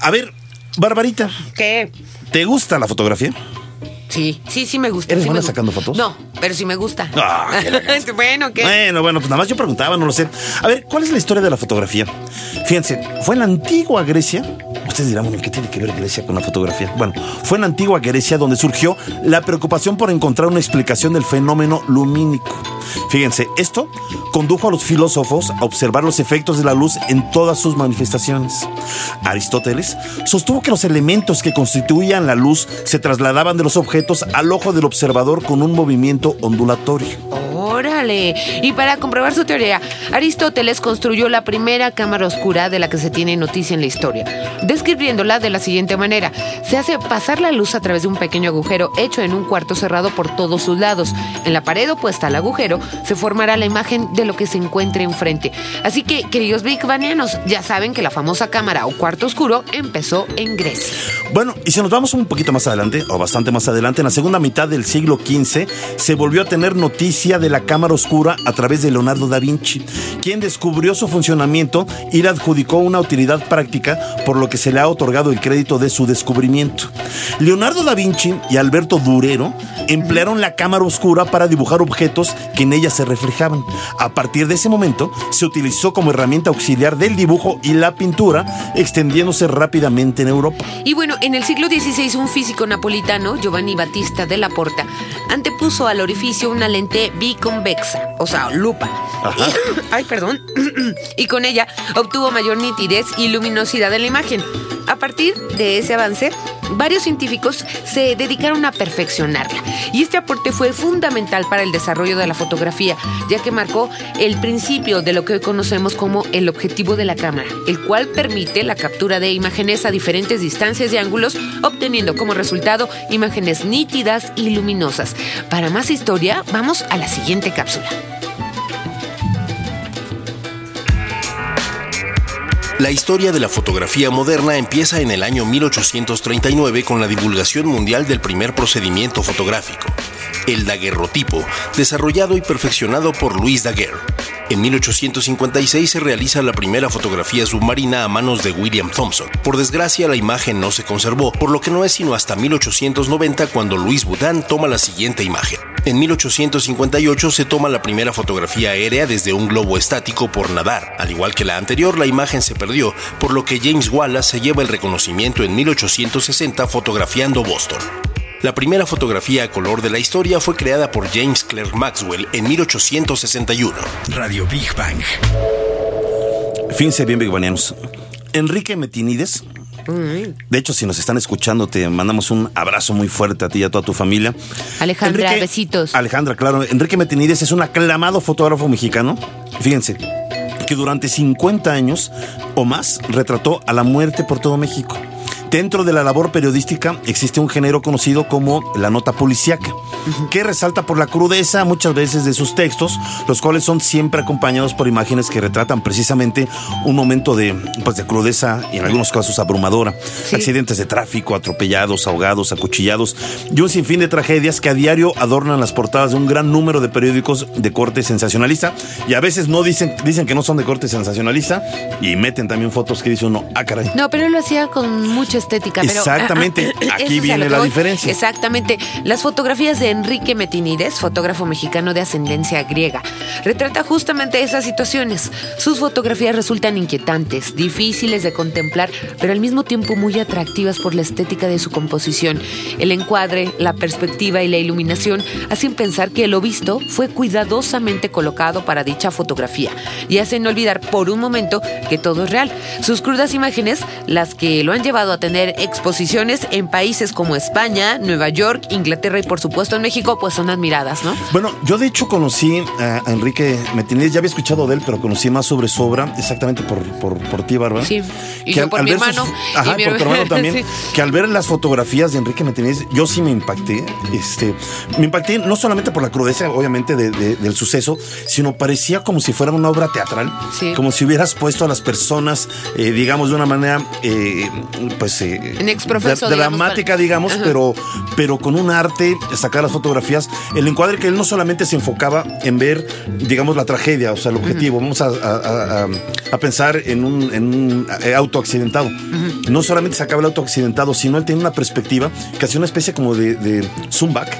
A ver, Barbarita, ¿Qué? ¿te gusta la fotografía? Sí, sí, sí me gusta. ¿Eres sí buena me sacando fotos? No, pero sí me gusta. Ah, qué bueno, ¿qué? Bueno, bueno, pues nada más yo preguntaba, no lo sé. A ver, ¿cuál es la historia de la fotografía? Fíjense, fue en la antigua Grecia. Ustedes dirán, bueno, ¿qué tiene que ver Grecia con la fotografía? Bueno, fue en la antigua Grecia donde surgió la preocupación por encontrar una explicación del fenómeno lumínico. Fíjense, esto condujo a los filósofos a observar los efectos de la luz en todas sus manifestaciones. Aristóteles sostuvo que los elementos que constituían la luz se trasladaban de los objetos al ojo del observador con un movimiento ondulatorio. Órale. Y para comprobar su teoría, Aristóteles construyó la primera cámara oscura de la que se tiene noticia en la historia, describiéndola de la siguiente manera. Se hace pasar la luz a través de un pequeño agujero hecho en un cuarto cerrado por todos sus lados. En la pared opuesta al agujero se formará la imagen de lo que se encuentre enfrente. Así que, queridos Big Banianos, ya saben que la famosa cámara o cuarto oscuro empezó en Grecia. Bueno, y si nos vamos un poquito más adelante, o bastante más adelante, en la segunda mitad del siglo XV, se volvió a tener noticia de la cámara oscura a través de Leonardo da Vinci, quien descubrió su funcionamiento y le adjudicó una utilidad práctica, por lo que se le ha otorgado el crédito de su descubrimiento. Leonardo da Vinci y Alberto Durero emplearon la cámara oscura para dibujar objetos que en ella se reflejaban. A partir de ese momento, se utilizó como herramienta auxiliar del dibujo y la pintura, extendiéndose rápidamente en Europa. Y bueno, en el siglo XVI un físico napolitano, Giovanni Battista della Porta, antepuso al orificio una lente biconvexa, o sea, lupa. Ay, perdón. y con ella obtuvo mayor nitidez y luminosidad en la imagen. A partir de ese avance, varios científicos se dedicaron a perfeccionarla. Y este aporte fue fundamental para el desarrollo de la fotografía, ya que marcó el principio de lo que hoy conocemos como el objetivo de la cámara, el cual permite la captura de imágenes a diferentes distancias y ángulos, obteniendo como resultado imágenes nítidas y luminosas. Para más historia, vamos a la siguiente cápsula. La historia de la fotografía moderna empieza en el año 1839 con la divulgación mundial del primer procedimiento fotográfico, el daguerrotipo, desarrollado y perfeccionado por Louis Daguerre. En 1856 se realiza la primera fotografía submarina a manos de William Thompson. Por desgracia, la imagen no se conservó, por lo que no es sino hasta 1890 cuando Louis Boudin toma la siguiente imagen. En 1858 se toma la primera fotografía aérea desde un globo estático por nadar. Al igual que la anterior, la imagen se perdió, por lo que James Wallace se lleva el reconocimiento en 1860 fotografiando Boston. La primera fotografía a color de la historia fue creada por James Clerk Maxwell en 1861. Radio Big Bang. Fíjense bien, bigbanianos. Enrique Metinides. De hecho, si nos están escuchando, te mandamos un abrazo muy fuerte a ti y a toda tu familia. Alejandra, besitos. Alejandra, claro. Enrique Metinides es un aclamado fotógrafo mexicano. Fíjense, que durante 50 años o más retrató a la muerte por todo México. Dentro de la labor periodística existe un género conocido como la nota policíaca, que resalta por la crudeza muchas veces de sus textos, los cuales son siempre acompañados por imágenes que retratan precisamente un momento de, pues, de crudeza y en algunos casos abrumadora. Accidentes de tráfico, atropellados, ahogados, acuchillados y un sinfín de tragedias que a diario adornan las portadas de un gran número de periódicos de corte sensacionalista y a veces no dicen, dicen que no son de corte sensacionalista y meten también fotos que dice uno, ah, caray. No, pero él lo hacía con mucha estética. Pero, Exactamente, ah, ah, aquí viene la voy. diferencia. Exactamente. Las fotografías de Enrique Metinides, fotógrafo mexicano de ascendencia griega, retrata justamente esas situaciones. Sus fotografías resultan inquietantes, difíciles de contemplar, pero al mismo tiempo muy atractivas por la estética de su composición. El encuadre, la perspectiva y la iluminación hacen pensar que lo visto fue cuidadosamente colocado para dicha fotografía y hacen olvidar por un momento que todo es real. Sus crudas imágenes, las que lo han llevado a tener exposiciones en países como España, Nueva York, Inglaterra y por supuesto en México, pues son admiradas, ¿no? Bueno, yo de hecho conocí a Enrique Metinides, ya había escuchado de él, pero conocí más sobre su obra, exactamente por, por, por ti, Bárbara. Sí, y Que yo por mi ver sus- hermano, ajá, y mi por tu hermano, también. sí. Que al ver las fotografías de Enrique Metinides, yo sí me impacté. Este, me impacté no solamente por la crudeza, obviamente, de- de- del suceso, sino parecía como si fuera una obra teatral. Sí. Como si hubieras puesto a las personas, eh, digamos, de una manera, eh, pues, eh, En exprofeso, dra- dramática, digamos, pero, pero con un arte, sacar las fotografías, el encuadre que él no solamente se enfocaba en ver, digamos, la tragedia, o sea, el objetivo. Vamos a, a- a- a pensar en un, en un eh, auto accidentado. No solamente sacaba el auto accidentado, sino él tenía una perspectiva que hacía una especie como de, de zoom back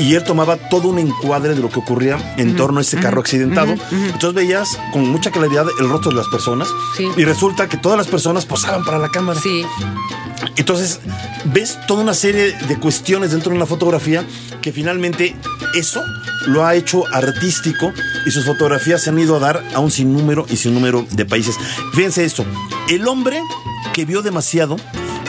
y él tomaba todo un encuadre de lo que ocurría en torno a ese carro accidentado. Entonces veías con mucha claridad el rostro de las personas Sí. y resulta que todas las personas posaban para la cámara. Sí. Entonces, ves toda una serie de cuestiones dentro de una fotografía que finalmente eso lo ha hecho artístico y sus fotografías se han ido a dar a un sinnúmero y sinnúmero de países. Fíjense esto, el hombre que vio demasiado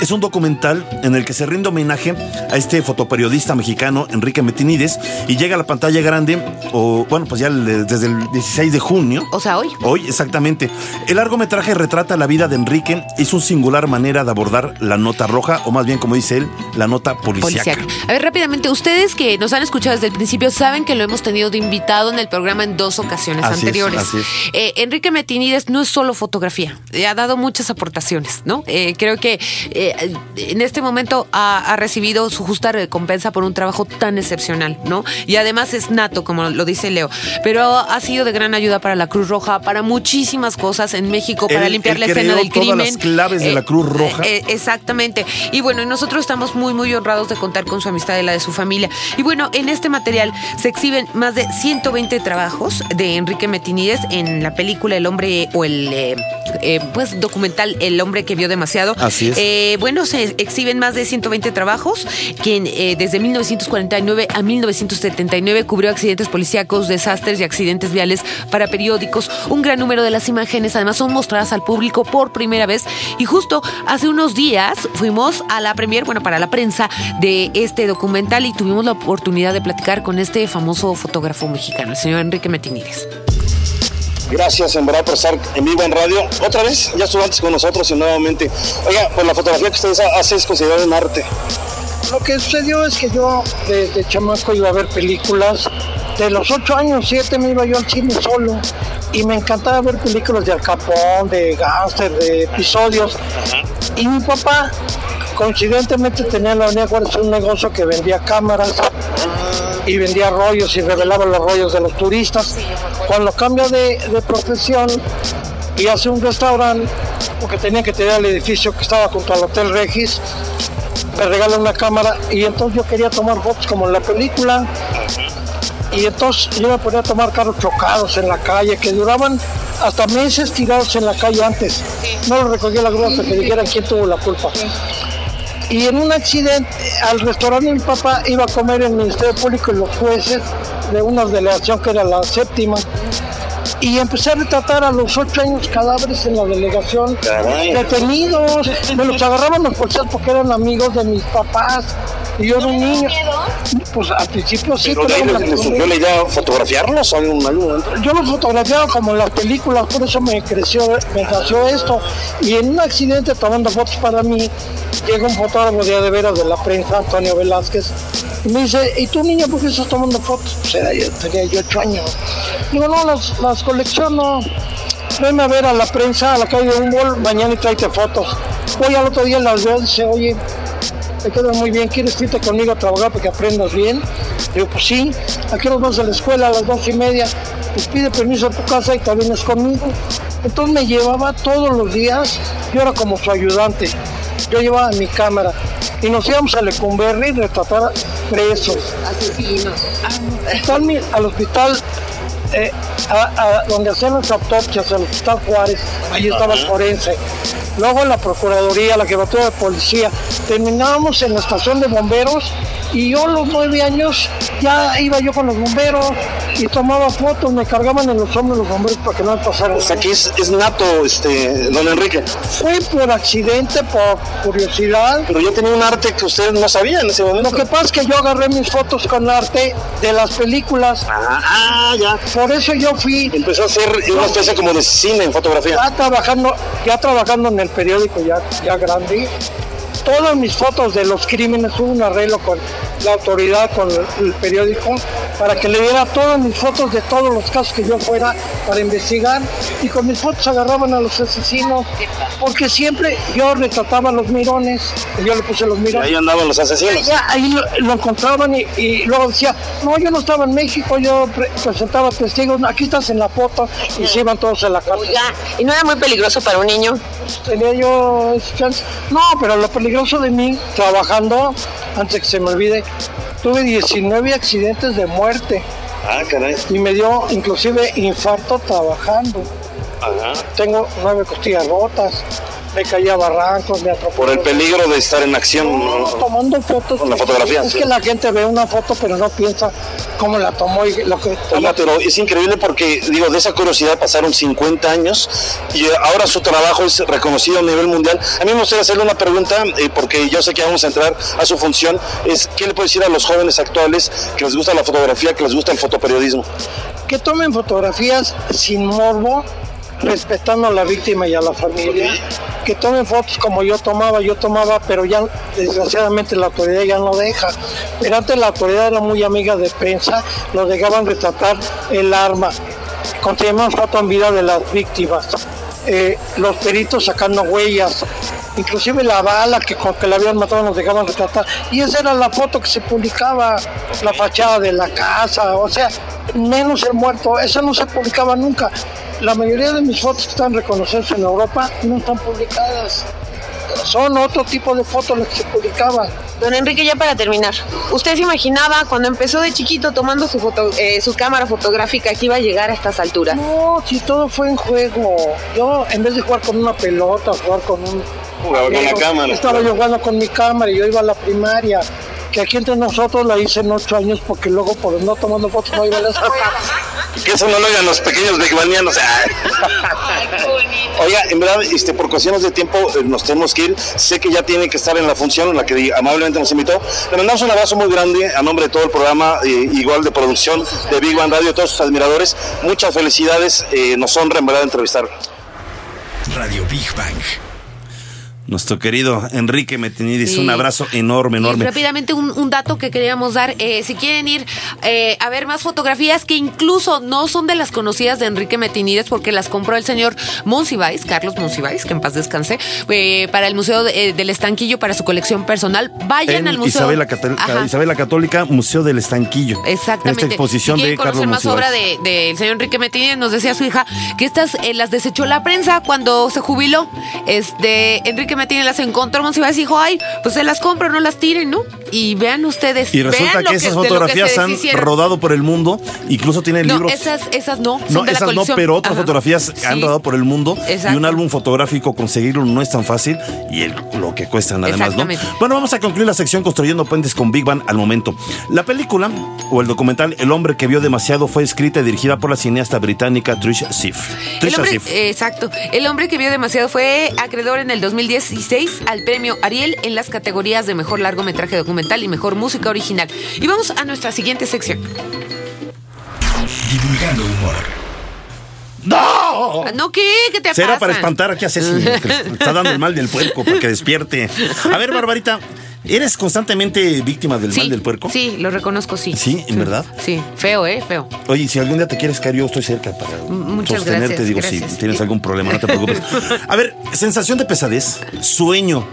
es un documental en el que se rinde homenaje a este fotoperiodista mexicano Enrique Metinides y llega a la pantalla grande, o bueno, pues ya desde el 16 de junio. O sea, hoy. Hoy, exactamente. El largometraje retrata la vida de Enrique y su singular manera de abordar la nota roja, o más bien, como dice él, la nota. Policíaca. A ver, rápidamente, ustedes que nos han escuchado desde el principio saben que lo hemos tenido de invitado en el programa en dos ocasiones Así es, anteriores. así es. Eh, Enrique Metinides no es solo fotografía, eh, ha dado muchas aportaciones, ¿no? Eh, creo que eh, en este momento ha, ha recibido su justa recompensa por un trabajo tan excepcional, ¿no? Y además es nato, como lo dice Leo, pero ha sido de gran ayuda para la Cruz Roja, para muchísimas cosas en México, para Él- limpiar él la escena del todas crimen. las claves de la Cruz Roja. eh, exactamente. Y bueno, nosotros estamos muy, muy honrados de contar con su amistad y la de su familia. Y bueno, en este material se exhiben más de 120 trabajos de Enrique Metinides en la película El hombre o el eh, eh, pues documental El hombre que vio demasiado. Así es. Eh, bueno, se exhiben más de 120 trabajos que eh, desde 1949 a 1979 cubrió accidentes policíacos, desastres y accidentes viales para periódicos. Un gran número de las imágenes además son mostradas al público por primera vez y justo hace unos días fuimos a la premier, bueno, para la prensa de este documental y tuvimos la oportunidad de platicar con este famoso fotógrafo mexicano, el señor Enrique Metinides. Gracias en verdad por estar en vivo en radio. Otra vez, ya estuvo antes con nosotros y nuevamente. Oiga, pues la fotografía que ustedes hacen es considerada un arte. Lo que sucedió es que yo desde chamaco iba a ver películas. De los ocho años, siete me iba yo al cine solo. Y me encantaba ver películas de Al Capón, de gángster, de episodios. Y mi papá, coincidentemente, tenía en la Avenida Juárez un negocio que vendía cámaras y vendía rollos y revelaba los rollos de los turistas. Cuando cambia de, de profesión y hace un restaurante, porque tenía que tener el edificio que estaba junto al Hotel Regis, me regala una cámara y entonces yo quería tomar fotos como en la película. Y entonces yo me ponía a tomar carros chocados en la calle que duraban hasta meses tirados en la calle antes. No lo recogía la grúa hasta que dijeran quién tuvo la culpa. Y en un accidente, al restaurante mi papá iba a comer el Ministerio Público y los jueces de una delegación que era la séptima. Y empecé a retratar a los ocho años cadáveres en la delegación, Caray. detenidos. Me los agarraban los policías porque eran amigos de mis papás. Y yo era un niño. Pues al principio sí, Pero de ahí les, surgió la idea de fotografiarlos algún yo los fotografiaba como en las películas, por eso me creció, me nació esto. Y en un accidente tomando fotos para mí, llega un fotógrafo de, veras de la prensa, Antonio Velázquez, y me dice, ¿y tú niño por qué estás tomando fotos? Pues era yo, tenía yo ocho años. Digo, no, las, las colecciono. Venme a ver a la prensa, a la calle de Humboldt, mañana y tráete fotos. Voy al otro día las veo y dice, oye, te queda muy bien, ¿quieres irte conmigo a trabajar para que aprendas bien? Digo, pues sí, ¿a qué hora vas a la escuela? A las dos y media. Pues pide permiso a tu casa y te vienes conmigo. Entonces me llevaba todos los días, yo era como su ayudante. Yo llevaba mi cámara y nos íbamos a Lecumberri a retratar presos. Están mi- al hospital eh, a- a- donde hacían las autopsias, al hospital Juárez, ahí estaba el forense. Luego en la Procuraduría, la Jefatura de Policía. Terminábamos en la estación de bomberos y yo a los nueve años ya iba yo con los bomberos y tomaba fotos, me cargaban en los hombros los bomberos para que no me pasaran. O sea, aquí es, es nato, este, don Enrique. Fue por accidente, por curiosidad. Pero yo tenía un arte que ustedes no sabían en ese momento. Lo que pasa es que yo agarré mis fotos con arte de las películas. Ah, ah, ya. Por eso yo fui Empezó a hacer una especie como de cine en fotografía. ya trabajando, ya trabajando en el periódico ya, ya grande. Todas mis fotos de los crímenes hubo un arreglo con la autoridad, con el, periódico, para que le diera todas mis fotos de todos los casos que yo fuera para investigar. Y con mis fotos agarraban a los asesinos, porque siempre yo retrataba los mirones, y yo le puse los Y mirones. ahí andaban los asesinos. Ya, ahí lo, lo encontraban y, y luego decía, no, yo no estaba en México, yo pre- presentaba testigos, aquí estás en la foto, y se iban todos a la cárcel. Oiga, ¿y no era muy peligroso para un niño? tenía yo ese chance. No, pero lo peligroso de mí, trabajando, antes que se me olvide, tuve 19 accidentes de muerte Ah, caray. y me dio inclusive infarto trabajando. Ajá. Tengo nueve costillas rotas, me caí a barrancos, me atropellé. Por el peligro de estar en acción. No, ¿no? tomando fotos. Con la fotografía. Es que la gente ve una foto pero no piensa cómo la tomó y lo que Oiga, pero es increíble porque, digo, de esa curiosidad pasaron 50 años y ahora su trabajo es reconocido a nivel mundial. A mí me gustaría hacerle una pregunta, eh, porque yo sé que vamos a entrar a su función, es ¿qué le puede decir a los jóvenes actuales que les gusta la fotografía, que les gusta el fotoperiodismo? que tomen fotografías sin morbo, respetando a la víctima y a la familia, que tomen fotos como yo tomaba, yo tomaba, pero ya desgraciadamente la autoridad ya no deja. Pero antes la autoridad era muy amiga de prensa, lo dejaban retratar el arma, conseguimos foto en vida de las víctimas, eh, los peritos sacando huellas, inclusive la bala que con que la habían matado nos dejaban retratar, y esa era la foto que se publicaba, la fachada de la casa, o sea, menos el muerto, eso no se publicaba nunca. La mayoría de mis fotos que están reconocidas en Europa no están publicadas. Son otro tipo de fotos las que se publicaban. Don Enrique, ya para terminar, ¿usted se imaginaba cuando empezó de chiquito tomando su, foto, eh, su cámara fotográfica que iba a llegar a estas alturas? No, si todo fue en juego. Yo, en vez de jugar con una pelota, jugar con un. Jugaba con la cámara. Estaba yo jugando con mi cámara y yo iba a la primaria. Que aquí entre nosotros la hice en ocho años porque luego por no tomando fotos no iba a la escuela. Que eso no lo oigan los pequeños begbanianos. Oiga, en verdad, este, por cuestiones de tiempo eh, nos tenemos que ir. Sé que ya tiene que estar en la función en la que amablemente nos invitó. Le mandamos un abrazo muy grande a nombre de todo el programa, eh, igual de producción de Big Bang Radio, todos sus admiradores. Muchas felicidades. eh, nos honra en verdad entrevistar. Radio Big Bang. Nuestro querido Enrique Metinidis, Sí. un abrazo enorme, Y enorme. rápidamente un, un dato que queríamos dar, eh, si quieren ir eh, a ver más fotografías que incluso no son de las conocidas de Enrique Metinides porque las compró el señor Monsiváis, Carlos Monsiváis, que en paz descanse, eh, para el Museo de- del Estanquillo para su colección personal. Vayan En al museo. Isabel la, Ajá. Católica, Museo del Estanquillo. Exactamente. Esta exposición si de conocer Carlos más Monsiváis. obra del de, del señor Enrique Metinides, nos decía su hija que estas las desechó la prensa cuando se jubiló. Este Enrique Metinides las encontró Monsiváis y dijo, ay, pues se las compro, no las tiren, ¿no? Y vean ustedes. Y resulta vean lo que esas que fotografías se han deshicieron. rodado por el mundo, incluso tienen No, libros. esas, esas no, son No, de la esas no, pero otras Ajá. fotografías han rodado por el mundo Exacto. y un álbum fotográfico conseguirlo no es tan fácil y el- lo que cuestan además, ¿no? Bueno, vamos a concluir la sección construyendo puentes con Big Bang al momento. La película o el documental El hombre que vio demasiado fue escrita y dirigida por la cineasta británica Trish Siff. El Trisha hombre, Siff. eh, exacto. El hombre que vio demasiado fue acreedor en el 2016 al premio Ariel en las categorías de mejor largometraje documental y mejor música original. Y vamos a nuestra siguiente sección. Divulgando humor. ¡No! Ah, ¿No qué? ¿Qué te Será pasa? para espantar, ¿qué haces? Está dando el mal del puerco para que despierte. A ver, Barbarita, ¿eres constantemente víctima del Sí, mal del puerco? Sí, lo reconozco, sí. Sí, ¿en verdad? Sí, feo, ¿eh? Feo. Oye, si algún día te quieres caer, yo estoy cerca para muchas sostenerte. gracias, digo, gracias. si tienes algún problema, no te preocupes. A ver, sensación de pesadez, sueño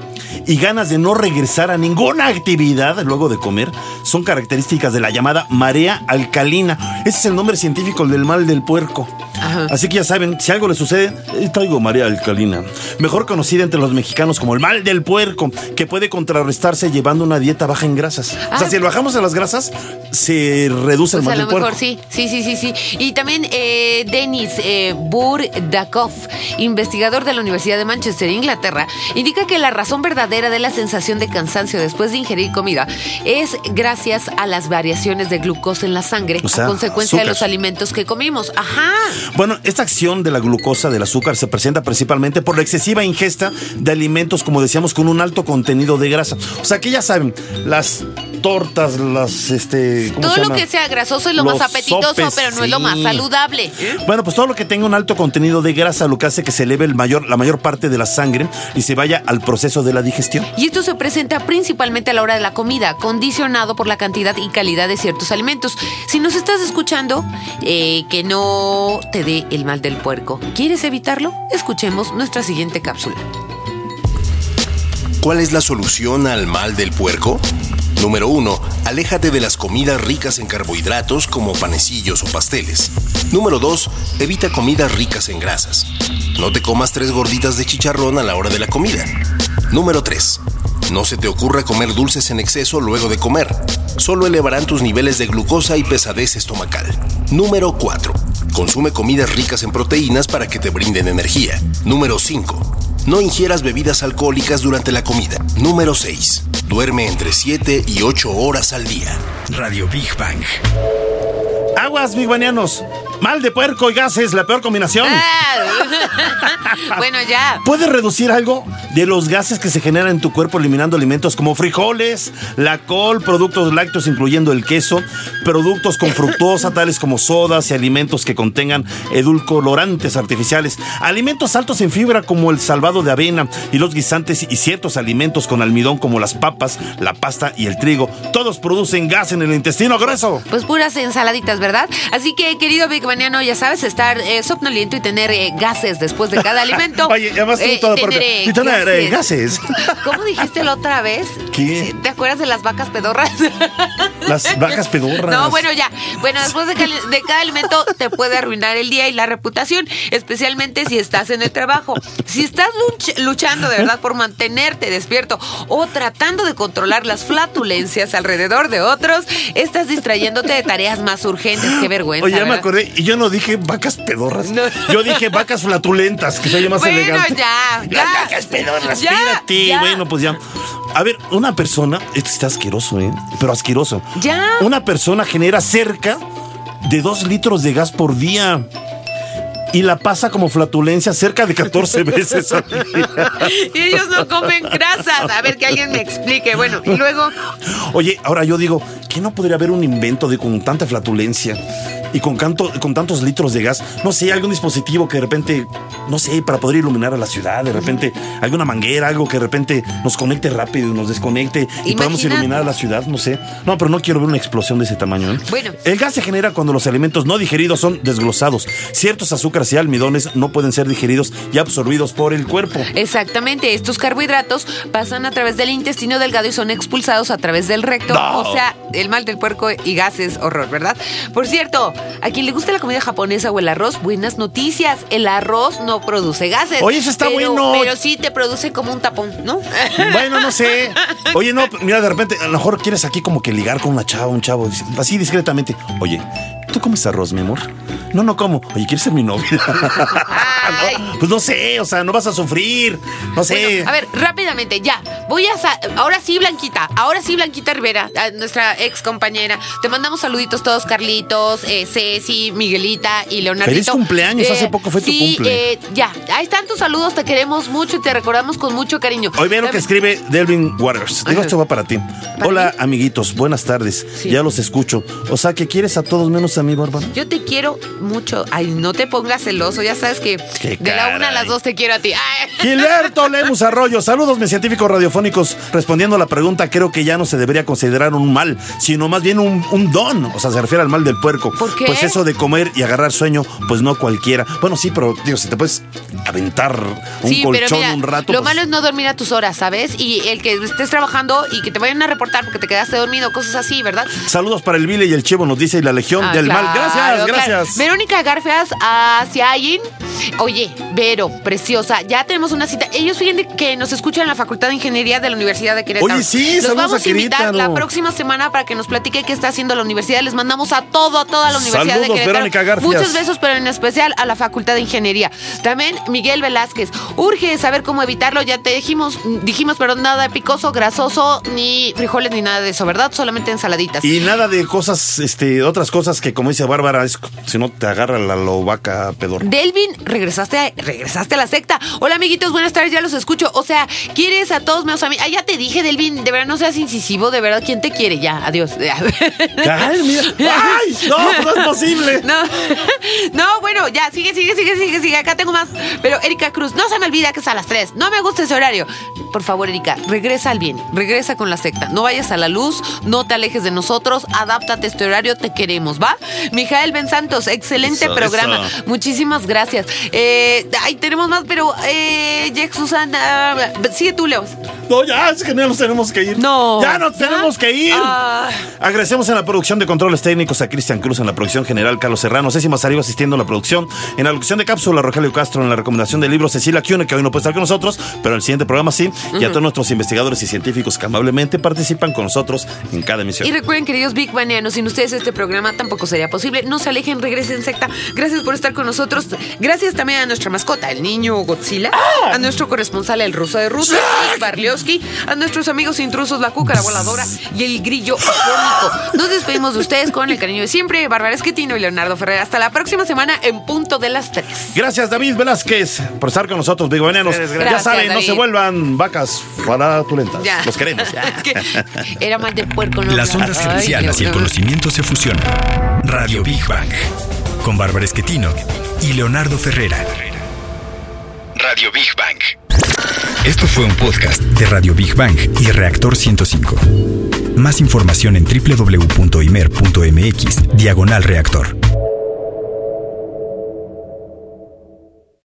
y ganas de no regresar a ninguna actividad luego de comer son características de la llamada marea alcalina. Ese es el nombre científico del mal del puerco. Ajá. Así que ya saben, si algo le sucede, eh, traigo marea alcalina. Mejor conocida entre los mexicanos como el mal del puerco, que puede contrarrestarse llevando una dieta baja en grasas. O sea, Ah. si lo bajamos a las grasas, se reduce el Pues mal a lo mejor sí, sí, sí, sí, sí. Y también eh, Denis eh, Burdakov, investigador de la Universidad de Manchester, Inglaterra, indica que la razón verdadera de la sensación de cansancio después de ingerir comida es gracias a las variaciones de glucosa en la sangre O sea, a consecuencia de los alimentos que comimos. Ajá. Bueno, esta acción de la glucosa del azúcar se presenta principalmente por la excesiva ingesta de alimentos, como decíamos, con un alto contenido de grasa. O sea, que ya saben, las tortas, las, este, ¿cómo Todo se lo que sea grasoso es lo Los más apetitoso, sopes, pero no es lo más saludable. Bueno, pues todo lo que tenga un alto contenido de grasa lo que hace que se eleve el mayor, la mayor parte de la sangre y se vaya al proceso de la digestión. Y esto se presenta principalmente a la hora de la comida, condicionado por la cantidad y calidad de ciertos alimentos. Si nos estás escuchando, eh, que no te dé el mal del puerco. ¿Quieres evitarlo? Escuchemos nuestra siguiente cápsula. ¿Cuál es la solución al mal del puerco? Número 1. Aléjate de las comidas ricas en carbohidratos como panecillos o pasteles. Número 2. Evita comidas ricas en grasas. No te comas tres gorditas de chicharrón a la hora de la comida. Número 3. No se te ocurra comer dulces en exceso luego de comer. Solo elevarán tus niveles de glucosa y pesadez estomacal. Número 4. Consume comidas ricas en proteínas para que te brinden energía. Número 5. No ingieras bebidas alcohólicas durante la comida. Número 6. Duerme entre 7 y 8 horas al día. Radio Big Bang. Aguas, bigbanianos. Mal de puerco y gases, la peor combinación. Ah. bueno, ya. ¿Puedes reducir algo de los gases que se generan en tu cuerpo eliminando alimentos como frijoles, la col, productos lácteos incluyendo el queso, productos con fructosa tales como sodas y alimentos que contengan edulcorantes artificiales, alimentos altos en fibra como el salvado de avena y los guisantes y ciertos alimentos con almidón como las papas, la pasta y el trigo. Todos producen gas en el intestino grueso. Pues puras ensaladitas, ¿verdad? Así que, querido Big Baniano, ya sabes, estar eh, somnoliento y tener eh, gases después de cada alimento. Oye, además Eh, todo tener, eh, y tener, eh, gases. ¿Cómo dijiste la otra vez? ¿Qué? ¿Te acuerdas de las vacas pedorras? Las vacas pedorras. No, bueno, ya. Bueno, después de, de cada alimento te puede arruinar el día y la reputación, especialmente si estás en el trabajo. Si estás luch- luchando de verdad por mantenerte despierto o tratando de controlar las flatulencias alrededor de otros, estás distrayéndote de tareas más urgentes. Qué vergüenza. Oye, ya me acordé, y yo no dije vacas pedorras. No. Yo dije vacas flatulentas, que se oye más Bueno, elegante. ya, ya. Las vacas pedorras, Ya, espérate. ya. Bueno, pues ya. A ver, una persona, esto está asqueroso, ¿eh? Pero asqueroso. Ya. Una persona genera cerca de dos litros de gas por día. Y la pasa como flatulencia cerca de 14 veces al día. Y ellos no comen grasas. A ver, que alguien me explique. Bueno, y luego. Oye, ahora yo digo, ¿que no podría haber un invento de con tanta flatulencia y con, canto, con tantos litros de gas? No sé, algún dispositivo que de repente, no sé, para poder iluminar a la ciudad, de repente, alguna manguera, algo que de repente nos conecte rápido y nos desconecte y podamos iluminar a la ciudad, no sé. No, pero no quiero ver una explosión de ese tamaño. ¿eh? Bueno. El gas se genera cuando los alimentos no digeridos son desglosados. Ciertos azúcares y almidones no pueden ser digeridos y absorbidos por el cuerpo. Exactamente, estos carbohidratos pasan a través del intestino delgado y son expulsados a través del recto, No. o sea, el mal del puerco y gases, horror, ¿verdad? Por cierto, a quien le gusta la comida japonesa o el arroz, buenas noticias, el arroz no produce gases. Oye, eso está pero- bueno. Pero sí te produce como un tapón, ¿no? Bueno, no sé. Oye, no, mira, de repente, a lo mejor quieres aquí como que ligar con una chava, un chavo, así discretamente. Oye, ¿tú comes arroz, mi amor? No, no como. Oye, ¿quieres ser mi novia? No, pues no sé, o sea, no vas a sufrir. No sé. Bueno, a ver, rápidamente, ya. Voy a. Ahora sí, Blanquita. Ahora sí, Blanquita Rivera, nuestra ex compañera. Te mandamos saluditos todos, Carlitos, eh, Ceci, Miguelita y Leonardo. Feliz cumpleaños, hace poco fue tu cumple. eh, ya, ahí están tus saludos, te queremos mucho y te recordamos con mucho cariño. Hoy ve lo que escribe Delvin Waters. Digo, esto va para ti. Hola, amiguitos, buenas tardes. Sí. Ya los escucho. O sea, que quieres a todos menos a mí, Bárbara. Yo te quiero mucho. Ay, no te pongas celoso. Ya sabes que de la una a las dos te quiero a ti. Ay. Gilberto Lemus Arroyo, saludos mis científicos radiofónicos. Respondiendo a la pregunta, creo que ya no se debería considerar un mal, sino más bien un, un don. O sea, se refiere al mal del puerco. ¿Por qué? Pues eso de comer y agarrar sueño, pues no cualquiera. Bueno, sí, pero digo, si te puedes aventar un Sí, colchón mira, un rato. lo pues- malo es no dormir a tus horas, ¿sabes? Y el que estés trabajando y que te vayan a reportar porque te quedaste dormido, cosas así, ¿verdad? Saludos para el Vile y el Chivo, nos dice la Legión Ah, del claro, Mal. Gracias, claro. gracias. Verónica Garfias hacia alguien. Oye, Vero, preciosa, ya tenemos una cita. Ellos fíjense que nos escuchan en la Facultad de Ingeniería de la Universidad de Querétaro. Oye, sí, Los vamos a a invitar la próxima semana para que nos platique qué está haciendo la universidad. Les mandamos a todo, a toda la Universidad Saludos, de Querétaro. Verónica Garfias. Muchos besos, pero en especial a la Facultad de Ingeniería. También Miguel Velázquez. Urge saber cómo evitarlo. Ya te dijimos, dijimos, pero nada picoso, grasoso, ni frijoles, ni nada de eso, ¿verdad? Solamente ensaladitas. Y nada de cosas, este, otras cosas que como dice Bárbara, es si no te agarra la lobaca pedor. Delvin, regresaste a, regresaste a la secta. Hola, amiguitos, buenas tardes, ya los escucho. O sea, ¿quieres a todos menos a mí? Ah, ya te dije, Delvin, de verdad no seas incisivo, de verdad, ¿quién te quiere? Ya, adiós. Ay, mira. ¡Ay! No, no es posible. No, no, bueno, ya, sigue, sigue, sigue, sigue, sigue. Acá tengo más. Pero Erika Cruz, no se me olvida que es a las 3. No me gusta ese horario. Por favor, Erika, regresa al bien. Regresa con la secta. No vayas a la luz, no te alejes de nosotros. Adáptate a este horario, te queremos, ¿va? Mijael Ben Santos, excelente Eso, programa. eso. Muchísimas gracias. Eh, ay, tenemos más, pero, eh, Jex Susana. Sigue tú, Leo. No, ya, es que ya nos tenemos que ir. No. Ya nos tenemos que ir. Ah. Agradecemos en la producción de controles técnicos a Cristian Cruz, en la producción general Carlos Serrano, Ceci Mazario asistiendo a la producción, en la locución de cápsula Rogelio Castro, en la recomendación del libro Cecilia Cune, que hoy no puede estar con nosotros, pero en el siguiente programa sí, y a todos nuestros investigadores y científicos que amablemente participan con nosotros en cada emisión. Y recuerden, queridos Big Banianos, sin ustedes este programa tampoco sería posible. No se alejen, regresen secta. Gracias por estar con nosotros. Gracias también a nuestra mascota, el niño Godzilla, a nuestro corresponsal, el ruso de Rusia, Nick Barliowski, a nuestros amigos intrusos, la cúcara voladora y el grillo afónico. Nos despedimos de ustedes con el cariño de siempre, Bárbara Esquetino y Leonardo Ferrer. Hasta la próxima semana en punto de las 3. Gracias, David Velázquez, por estar con nosotros, Big. Gracias, Ya saben, no se vuelvan vacas faratulentas. Ya. Los queremos. Que Era más de puerco, ¿no? Las ondas Ay, y el conocimiento se fusionan. Radio Big Bang. Con Bárbara Esquetino y Leonardo Ferrera. Radio Big Bang. Esto fue un podcast de Radio Big Bang y Reactor 105. Más información en www.imer.mx, diagonal reactor.